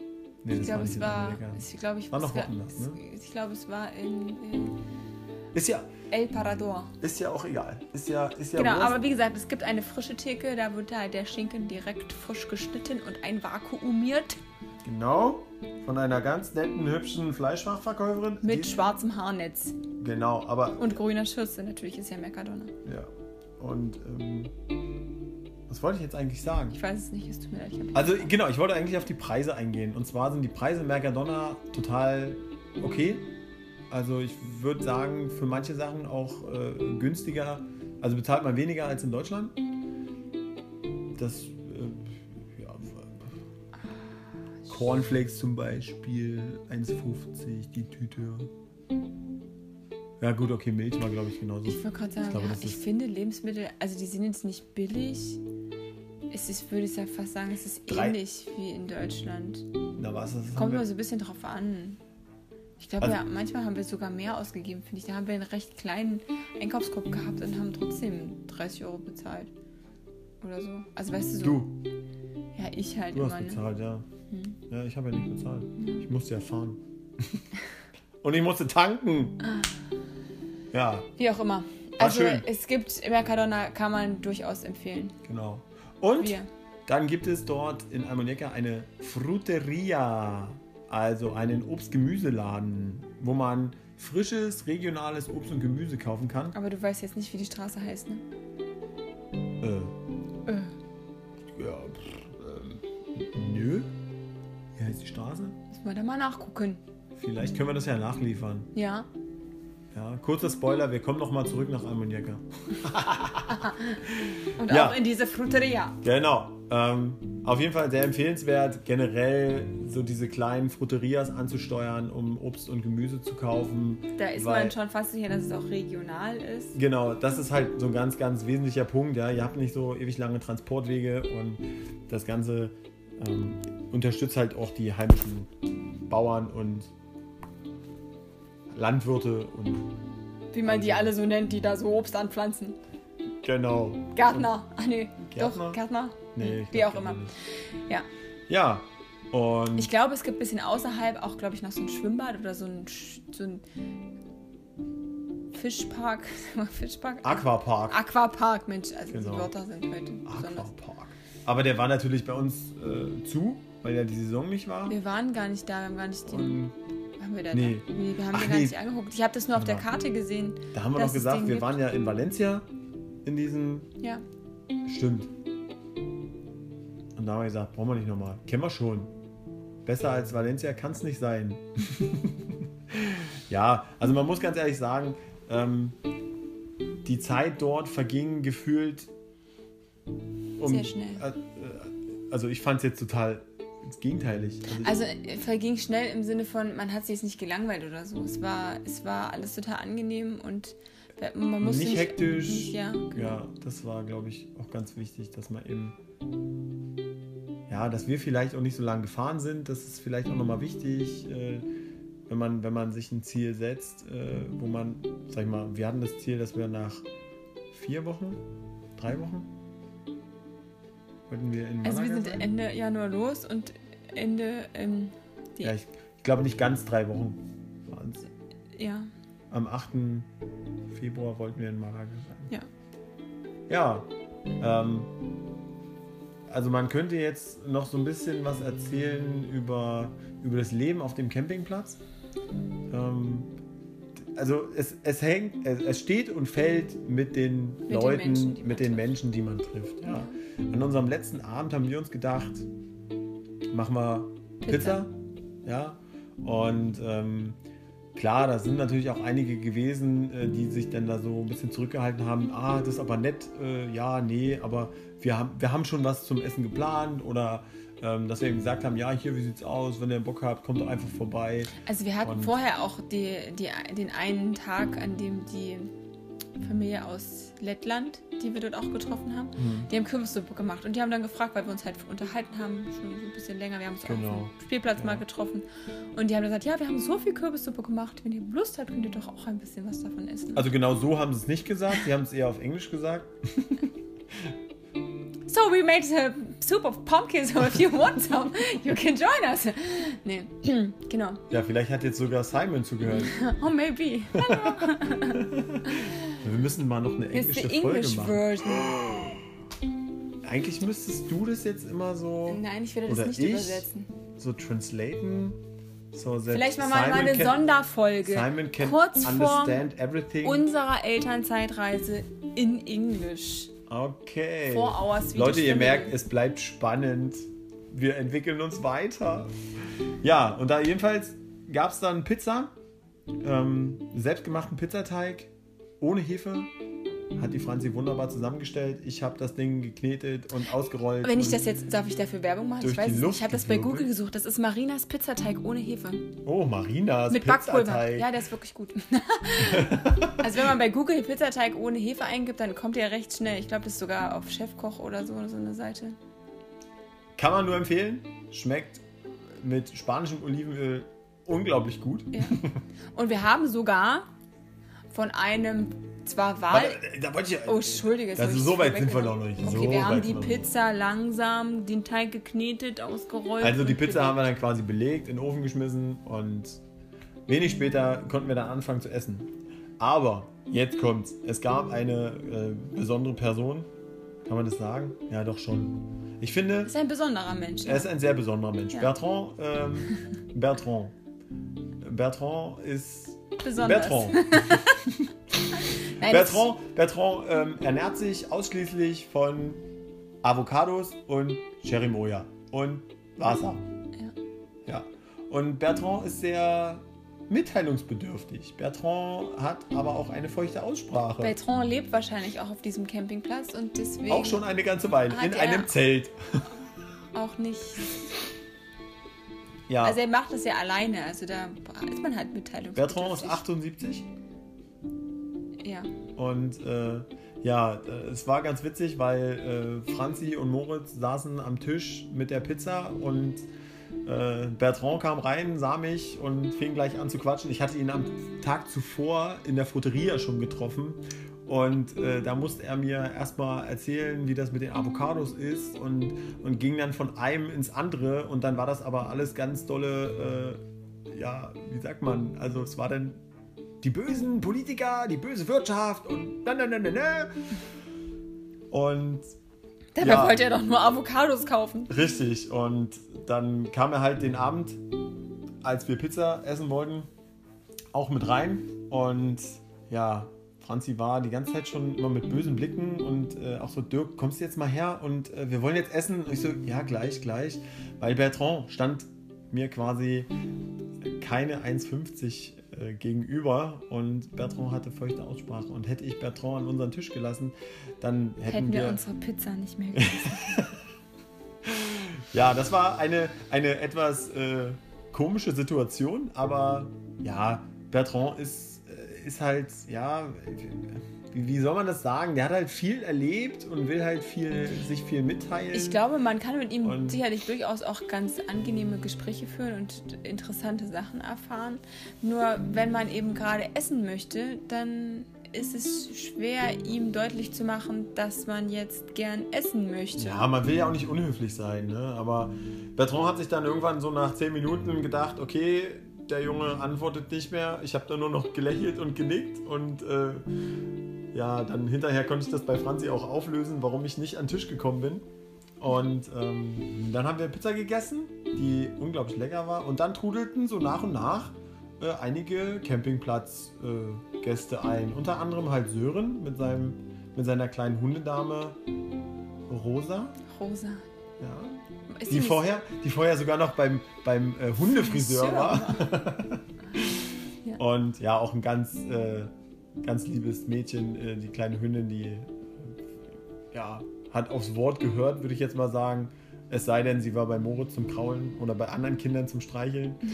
Nee, ich glaube, es war. Ich glaube, ich War noch woanders, ne? Ich glaube, es war in, in Ist ja, El Parador. ist ja auch egal. Ist ja, ist ja Genau, Wurst. aber wie gesagt, es gibt eine frische Theke, da wird halt der Schinken direkt frisch geschnitten und einvakuumiert Genau. Von einer ganz netten, hübschen Fleischfachverkäuferin. mit Die- schwarzem Haarnetz Genau, aber und grüner Schürze. Natürlich ist ja Mercadona. Ja. Und ähm, was wollte ich jetzt eigentlich sagen? Ich weiß es nicht, es tut mir leid. Ich Also genau, ich wollte eigentlich auf die Preise eingehen. Und zwar sind die Preise Mercadona total okay. Also ich würde sagen, für manche Sachen auch äh, günstiger. Also bezahlt man weniger als in Deutschland. Das, äh, ja, Cornflakes zum Beispiel, 1,50 die Tüte. Ja gut, okay, Milch war glaube ich genauso. Ich wollte gerade sagen, glaube, ja, das ich finde Lebensmittel, also die sind jetzt nicht billig. Es ist, würde ich ja fast sagen, es ist Drei- ähnlich wie in Deutschland. Na was, das haben Kommt immer so ein bisschen drauf an. Ich glaube Also- ja, manchmal haben wir sogar mehr ausgegeben, finde ich. Da haben wir einen recht kleinen Einkaufskorb gehabt und haben trotzdem 30 Euro bezahlt. Oder so. Also weißt du so. Du, Ja, ich halt Du immer. hast Ne? bezahlt, ja. Hm. Ja, ich habe ja nicht bezahlt. Ich musste ja fahren. Und ich musste tanken. Ja, Wie auch immer. War Also schön. es gibt Mercadona, kann man durchaus empfehlen. genau. Und Wir. dann gibt es dort in Almuñeca eine Fruteria, also einen Obst-Gemüseladen, wo man frisches, regionales Obst und Gemüse kaufen kann. Aber du weißt jetzt nicht, wie die Straße heißt, ne? Äh, Äh. ja, pff, ähm, nö. Wie heißt die Straße? Müssen wir da mal nachgucken. Vielleicht können wir das ja nachliefern. Ja. Ja, kurzer Spoiler, wir kommen nochmal zurück nach Almuñeca. Und Ja. auch in diese Fruteria. Genau. Ähm, auf jeden Fall sehr empfehlenswert, generell so diese kleinen Fruterias anzusteuern, um Obst und Gemüse zu kaufen. Da ist weil- man schon fast sicher, dass es auch regional ist. Genau, das ist halt so ein ganz, ganz wesentlicher Punkt. Ja. Ihr habt nicht so ewig lange Transportwege und das Ganze ähm, unterstützt halt auch die heimischen Bauern und Landwirte und Wie man die alle so nennt, die da so Obst anpflanzen. genau. Gärtner. Ah, nee. Gärtner? Doch, Gärtner. Nee, Wie auch immer. Ja. Ja, und Ich glaube, es gibt ein bisschen außerhalb auch, glaube ich, noch so ein Schwimmbad oder so ein, so ein Fischpark. Fischpark? Aquapark. Aquapark, Mensch. Also Genau. die Wörter sind heute besonders. Aquapark. Aber der war natürlich bei uns äh, zu, weil ja die Saison nicht war. Wir waren gar nicht da, wir haben gar nicht den. Und Haben wir da? Nee. nee wir haben Ach, den gar nee. nicht angeguckt. Ich habe das nur auf der Genau. Karte gesehen. da haben wir noch es gesagt, wir gibt. waren ja in Valencia in diesem. Ja. Stimmt. Und da haben wir gesagt, brauchen wir nicht nochmal. Kennen wir schon. Besser als Valencia kann es nicht sein. ja, also man muss ganz ehrlich sagen, ähm, die Zeit dort verging gefühlt um, Sehr schnell. Äh, äh, also ich fand es jetzt total gegenteilig. ich- Also äh, verging schnell im Sinne von, man hat sich jetzt nicht gelangweilt oder so. Es war, es war alles total angenehm und man musste nicht hektisch. Nicht, ja, genau. Ja, das war, glaube ich, auch ganz wichtig, dass man eben. Ja, dass wir vielleicht auch nicht so lange gefahren sind. Das ist vielleicht auch nochmal wichtig, äh, wenn, man, wenn man sich ein Ziel setzt, äh, wo man, sag ich mal, wir hatten das Ziel, dass wir nach vier Wochen, drei Wochen, wollten wir in Also wir Malaga sind? Ende Januar los und Ende, ähm, Ja, ich, glaube nicht ganz drei Wochen waren es. ja, Am 8. Februar wollten wir in Malaga sein. Ja. Ja. Ähm, also man könnte jetzt noch so ein bisschen was erzählen über, über das Leben auf dem Campingplatz. Ähm, also es, es hängt, es, es steht und fällt mit den den Leuten, Menschen, die man mit den trifft. Menschen, die man trifft. Ja. An unserem letzten Abend haben wir uns gedacht, machen wir Pizza. Pizza. Ja. Und ähm, klar, da sind natürlich auch einige gewesen, äh, die sich dann da so ein bisschen zurückgehalten haben. Ah, das ist aber nett. Äh, ja, nee, aber wir haben, wir haben schon was zum Essen geplant oder ähm, dass wir eben gesagt haben, ja, hier, wie sieht's aus? Wenn ihr Bock habt, kommt doch einfach vorbei. Also wir hatten Und- vorher auch die, die, den einen Tag, an dem die Familie aus Lettland, die wir dort auch getroffen haben, Mhm. die haben Kürbissuppe gemacht. Und die haben dann gefragt, weil wir uns halt unterhalten haben, schon so ein bisschen länger, wir haben uns Genau. auf dem Spielplatz mal Ja. getroffen. Und die haben gesagt, ja, wir haben so viel Kürbissuppe gemacht, wenn ihr Lust habt, könnt ihr doch auch ein bisschen was davon essen. Also genau so haben sie es nicht gesagt. Sie haben es eher auf Englisch gesagt. So, we made a soup of pumpkins, so if you want some, you can join us. Nee, genau. Ja, vielleicht hat jetzt sogar Simon zugehört. Oh, maybe. Wir müssen mal noch eine englische Folge English machen. version. Eigentlich müsstest du das jetzt immer so, Nein, ich werde das nicht ich? übersetzen. so translaten. So Vielleicht machen wir mal eine can- Sonderfolge. Simon can kurz vor understand everything. unserer Elternzeitreise in Englisch. okay. Four hours Leute, ihr merkt, es bleibt spannend. Wir entwickeln uns weiter. Ja, und da jedenfalls gab es dann Pizza. Ähm, selbstgemachten Pizzateig ohne Hefe. Hat die Franzi wunderbar zusammengestellt. Ich habe das Ding geknetet und ausgerollt. Wenn ich das jetzt, darf ich dafür Werbung machen? Ich weiß. Luft Ich habe das bei. Google gesucht. Das ist Marinas Pizzateig ohne Hefe. Oh, Marinas Mit Backpulver. Pizzateig. Ja, der ist wirklich gut. also wenn man bei Google Pizzateig ohne Hefe eingibt, dann kommt der recht schnell. Ich glaube, das ist sogar auf Chefkoch oder so, so eine Seite. Kann man nur empfehlen. Schmeckt mit spanischem Olivenöl unglaublich gut. Ja. Und wir haben sogar von einem, zwar Wahl... Warte, da wollte ich. Oh, Entschuldige. Also ich so das weit sind wir noch nicht. Okay, So wir haben die. Pizza langsam, den Teig geknetet, ausgerollt. Also die Pizza haben wir dann quasi belegt, in den Ofen geschmissen und wenig später konnten wir dann anfangen zu essen. Aber jetzt kommt's. Es gab eine äh, besondere Person. Kann man das sagen? Ja, doch schon. Ich finde, ist ein besonderer Mensch. er ist ein sehr besonderer Mensch. Ja. Bertrand, ähm, Bertrand. Bertrand ist Besonders. Bertrand. Nein, Bertrand, Bertrand ähm, ernährt sich ausschließlich von Avocados und Cherimoya und Wasser. Ja. Ja. Und Bertrand ist sehr mitteilungsbedürftig. Bertrand hat aber auch eine feuchte Aussprache. Bertrand lebt wahrscheinlich auch auf diesem Campingplatz und deswegen auch schon eine ganze Weile in einem Zelt. auch nicht. Ja. Also er macht das ja alleine, also da ist man halt mitteilungsbedürftig. Bertrand ist 78 Ja. und äh, ja, äh, es war ganz witzig, weil äh, Franzi und Moritz saßen am Tisch mit der Pizza und äh, Bertrand kam rein, sah mich und fing gleich an zu quatschen. Ich hatte ihn am Tag zuvor in der Fruteria schon getroffen und äh, da musste er mir erstmal erzählen, wie das mit den Avocados ist und, und ging dann von einem ins andere und dann war das aber alles ganz dolle, äh, ja, wie sagt man, also es war dann die bösen Politiker, die böse Wirtschaft und na, na, na, na, na. Und Dabei Ja. wollte er doch nur Avocados kaufen. Richtig, und dann kam er halt den Abend, als wir Pizza essen wollten, auch mit rein. Und ja, Franzi war die ganze Zeit schon immer mit bösen Blicken und äh, auch so, Dirk, kommst du jetzt mal her und äh, wir wollen jetzt essen. Und ich so, ja, gleich, gleich. Weil Bertrand stand mir quasi keine 1,50 äh, gegenüber und Bertrand hatte feuchte Aussprache. Und hätte ich Bertrand an unseren Tisch gelassen, dann hätten, Hätten wir wir unsere Pizza nicht mehr gegessen. Ja, das war eine, eine etwas äh, komische Situation, aber ja, Bertrand ist, ist halt, ja, wie, soll man das sagen? Der hat halt viel erlebt und will halt viel, sich viel mitteilen. Ich glaube, man kann mit ihm Und- sicherlich durchaus auch ganz angenehme Gespräche führen und interessante Sachen erfahren. Nur wenn man eben gerade essen möchte, dann ist es schwer, ihm deutlich zu machen, dass man jetzt gern essen möchte. Ja, man will ja auch nicht unhöflich sein, ne? aber Bertrand hat sich dann irgendwann so nach 10 Minuten gedacht, okay, der Junge antwortet nicht mehr. Ich habe da nur noch gelächelt und genickt und äh, ja, dann hinterher konnte ich das bei Franzi auch auflösen, warum ich nicht an den Tisch gekommen bin. Und ähm, dann haben wir Pizza gegessen, die unglaublich lecker war. Und dann trudelten so nach und nach äh, einige Campingplatzgäste äh, ein. Unter anderem halt Sören mit, seinem, mit seiner kleinen Hundedame Rosa. Rosa. Ja. Die, die vorher, die vorher sogar noch beim, beim äh, Hundefriseur war. ja. Und ja, auch ein ganz, äh, ganz liebes Mädchen, äh, die kleine Hündin, die ja, hat aufs Wort gehört, würde ich jetzt mal sagen. Es sei denn, sie war bei Moritz zum Kraulen oder bei anderen Kindern zum Streicheln.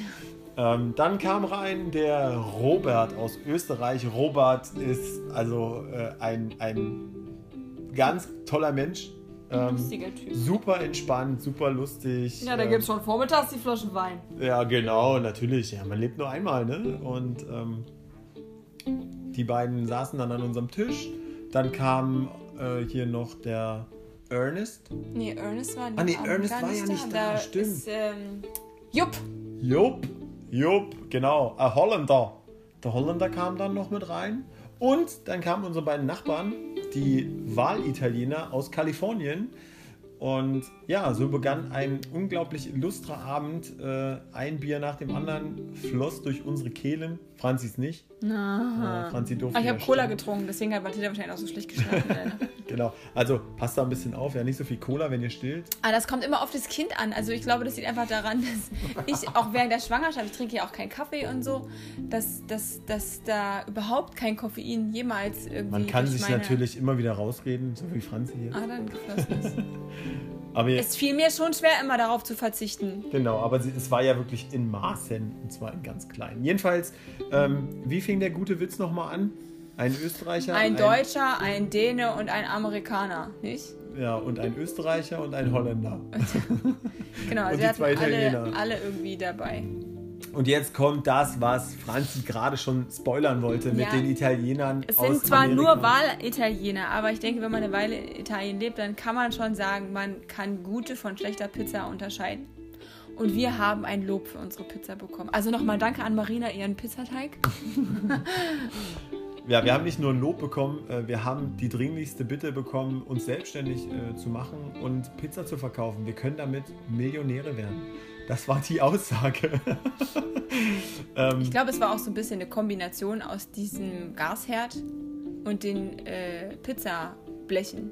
Ähm, dann kam rein der Robert aus Österreich. Robert ist also äh, ein, ein ganz toller Mensch. Ähm, Lustiger Typ. Super entspannt, super lustig. Ja, da ähm, gibt es schon vormittags die Flaschen Wein. Ja, genau, natürlich. Ja, man lebt nur einmal, ne? Und ähm, die beiden saßen dann an unserem Tisch. Dann kam äh, hier noch der Ernest. Nee, Ernest war nicht Ah, nee, Ernest war ja nicht da, da stimmt. Ist, ähm, Jupp. Jupp, Jupp, genau. Ein Holländer. Der Holländer kam dann noch mit rein. Und dann kamen unsere beiden Nachbarn, die Wahlitaliener aus Kalifornien. Und ja, so begann ein unglaublich illustrer Abend. Äh, ein Bier nach dem anderen floss durch unsere Kehlen. Franzis nicht. Aha. Äh, Franzi durfte ah, ich habe Cola getrunken, deswegen hat Mathilda wahrscheinlich auch so schlecht geschlafen. genau. Also passt da ein bisschen auf. Ja, nicht so viel Cola, wenn ihr stillt. Ah, das kommt immer auf das Kind an. Also ich glaube, das liegt einfach daran, dass ich auch während der Schwangerschaft, ich trinke ja auch keinen Kaffee und so, dass, dass, dass da überhaupt kein Koffein jemals irgendwie. Man kann sich natürlich immer wieder rausreden, so wie Franzi hier. Ah, dann geflossen ist. Aber es fiel mir schon schwer, immer darauf zu verzichten. Genau, aber es war ja wirklich in Maßen und zwar in ganz kleinen. Jedenfalls, ähm, wie fing der gute Witz nochmal an? Ein Österreicher. Ein, ein Deutscher, ein Däne und ein Amerikaner, nicht? Ja, und ein Österreicher und ein Holländer. genau, also sie hatten alle, alle irgendwie dabei. Und jetzt kommt das, was Franzi gerade schon spoilern wollte mit den Italienern. Es sind zwar Amerika. nur Wahlitaliener, aber ich denke, wenn man eine Weile in Italien lebt, dann kann man schon sagen, man kann gute von schlechter Pizza unterscheiden. Und wir haben ein Lob für unsere Pizza bekommen. Also nochmal danke an Marina, ihren Pizzateig. ja, wir haben nicht nur ein Lob bekommen, äh, wir haben die dringlichste Bitte bekommen, uns selbstständig äh, zu machen und Pizza zu verkaufen. Wir können damit Millionäre werden. Das war die Aussage. ähm, ich glaube, es war auch so ein bisschen eine Kombination aus diesem Gasherd und den äh, Pizzablechen.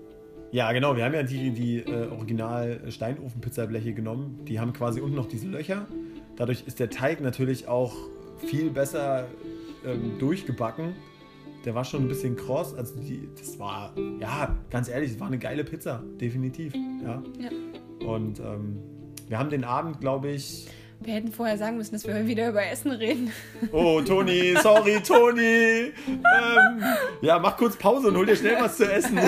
Ja, genau. Wir haben ja die, die äh, original Steinofen-Pizzableche genommen. Die haben quasi unten noch diese Löcher. Dadurch ist der Teig natürlich auch viel besser ähm, durchgebacken. Der war schon ein bisschen kross. Also die, das war, ja, ganz ehrlich, es war eine geile Pizza, definitiv. Ja. ja. Und ähm, wir haben den Abend, glaube ich. Wir hätten vorher sagen müssen, dass wir wieder über Essen reden. Oh, Toni, sorry, Toni. Ähm, ja, mach kurz Pause und hol dir schnell was zu essen.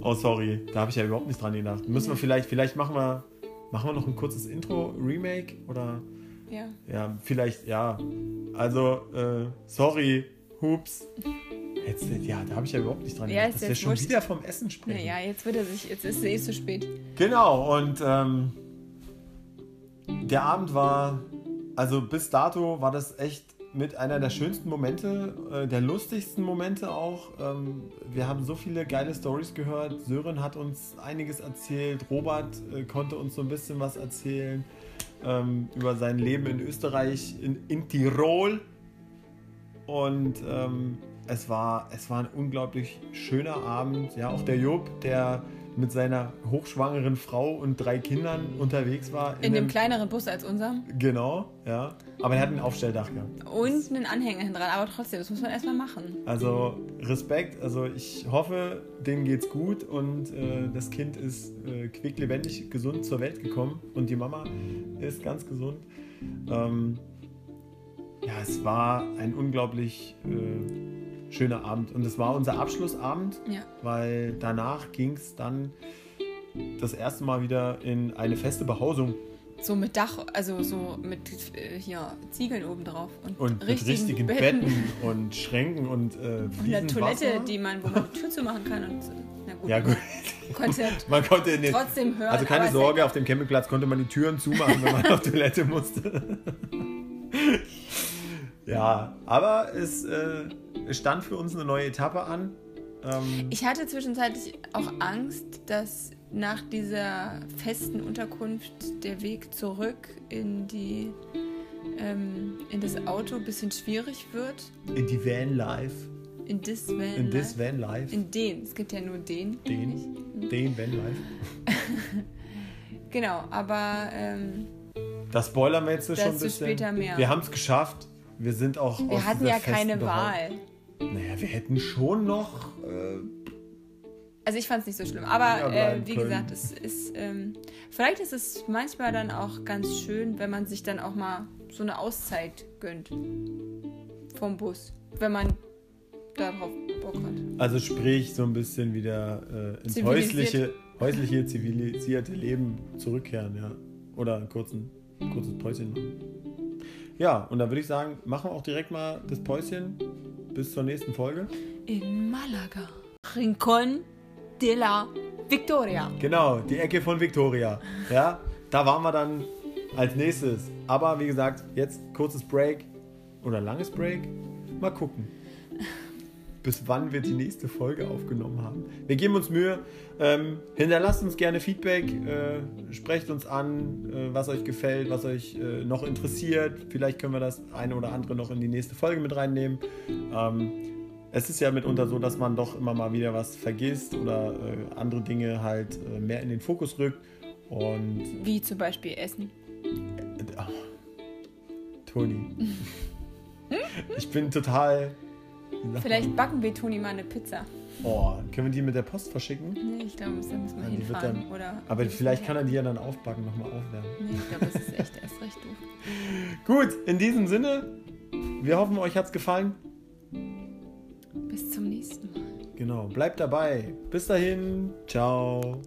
oh, sorry, da habe ich ja überhaupt nicht dran gedacht. Müssen wir vielleicht, vielleicht machen wir, machen wir noch ein kurzes Intro-Remake oder? Ja. Ja, vielleicht, ja. Also, äh, sorry, hups. Jetzt, ja, da habe ich ja überhaupt nicht dran ja, gedacht, dass wir schon wieder vom Essen sprechen. Ja, jetzt wird er sich, jetzt ist es eh zu spät. Genau, und ähm, der Abend war, also bis dato war das echt mit einer der schönsten Momente, äh, der lustigsten Momente auch. Ähm, wir haben so viele geile Stories gehört. Sören hat uns einiges erzählt. Robert äh, konnte uns so ein bisschen was erzählen ähm, über sein Leben in Österreich, in, in Tirol. Und ähm, es war, es war ein unglaublich schöner Abend. Ja, auch der Job, der mit seiner hochschwangeren Frau und drei Kindern unterwegs war. In, in dem kleineren Bus als unser. Genau, ja. Aber er hat ein Aufstelldach gehabt. Und einen Anhänger dran, aber trotzdem, das muss man erstmal machen. Also Respekt, also ich hoffe, denen geht's gut und äh, das Kind ist äh, quicklebendig gesund zur Welt gekommen und die Mama ist ganz gesund. Ähm, ja, es war ein unglaublich äh, schöner Abend. Und es war unser Abschlussabend, ja. weil danach ging es dann das erste Mal wieder in eine feste Behausung. So mit Dach, also so mit äh, hier Ziegeln oben drauf. Und, und richtigen, richtigen Betten. Betten. und Schränken und äh, Und eine Toilette, Wasser. die man, wo man die Tür zumachen kann. Und, na gut, ja gut. Konnte man konnte den, trotzdem hören. Also keine Sorge, auf dem Campingplatz konnte man die Türen zumachen, wenn man auf Toilette musste. ja, aber es... Äh, stand für uns eine neue Etappe an. Ähm ich hatte zwischenzeitlich auch Angst, dass nach dieser festen Unterkunft der Weg zurück in die ähm, in das Auto ein bisschen schwierig wird. In die Van Life. In das Van. In this Life. Van Life. In den. Es gibt ja nur den. Den. Den Van Life. Genau, aber ähm, Das spoilern wir jetzt schon ein bisschen. später mehr. Wir haben es geschafft. Wir sind auch aus wir hatten dieser ja keine festen Wahl. Naja, wir hätten schon noch. Äh, Also ich fand es nicht so schlimm. Aber äh, wie können. gesagt, es ist ähm, vielleicht ist es manchmal dann auch ganz schön, wenn man sich dann auch mal so eine Auszeit gönnt vom Bus, wenn man darauf Bock hat. also sprich so ein bisschen wieder äh, ins häusliche, häusliche, zivilisierte Leben zurückkehren, ja. Oder ein kurzen, kurzes Päuschen machen. Ja, und dann würde ich sagen, machen wir auch direkt mal das Päuschen bis zur nächsten Folge. In Malaga. Rincón de la Victoria. Genau, die Ecke von Victoria. Ja, da waren wir dann als nächstes. Aber wie gesagt, jetzt kurzes Break oder langes Break. Mal gucken, bis wann wir die nächste Folge aufgenommen haben. Wir geben uns Mühe. Ähm, hinterlasst uns gerne Feedback. Äh, sprecht uns an, äh, was euch gefällt, was euch äh, noch interessiert. Vielleicht können wir das eine oder andere noch in die nächste Folge mit reinnehmen. Ähm, es ist ja mitunter so, dass man doch immer mal wieder was vergisst oder äh, andere Dinge halt äh, mehr in den Fokus rückt. Und Wie zum Beispiel Essen. äh, Toni, ich bin total. Vielleicht backen wir Toni mal eine Pizza. Oh, können wir die mit der Post verschicken? Nee, ich glaube, da müssen wir Ja, wird hinfahren. dann- oder Aber vielleicht kann er. er die ja dann aufbacken, nochmal aufwärmen. Nee, ich glaube, das ist echt erst recht doof. Gut, in diesem Sinne, wir hoffen, euch hat's gefallen. Bis zum nächsten Mal. Genau, bleibt dabei. Bis dahin, ciao.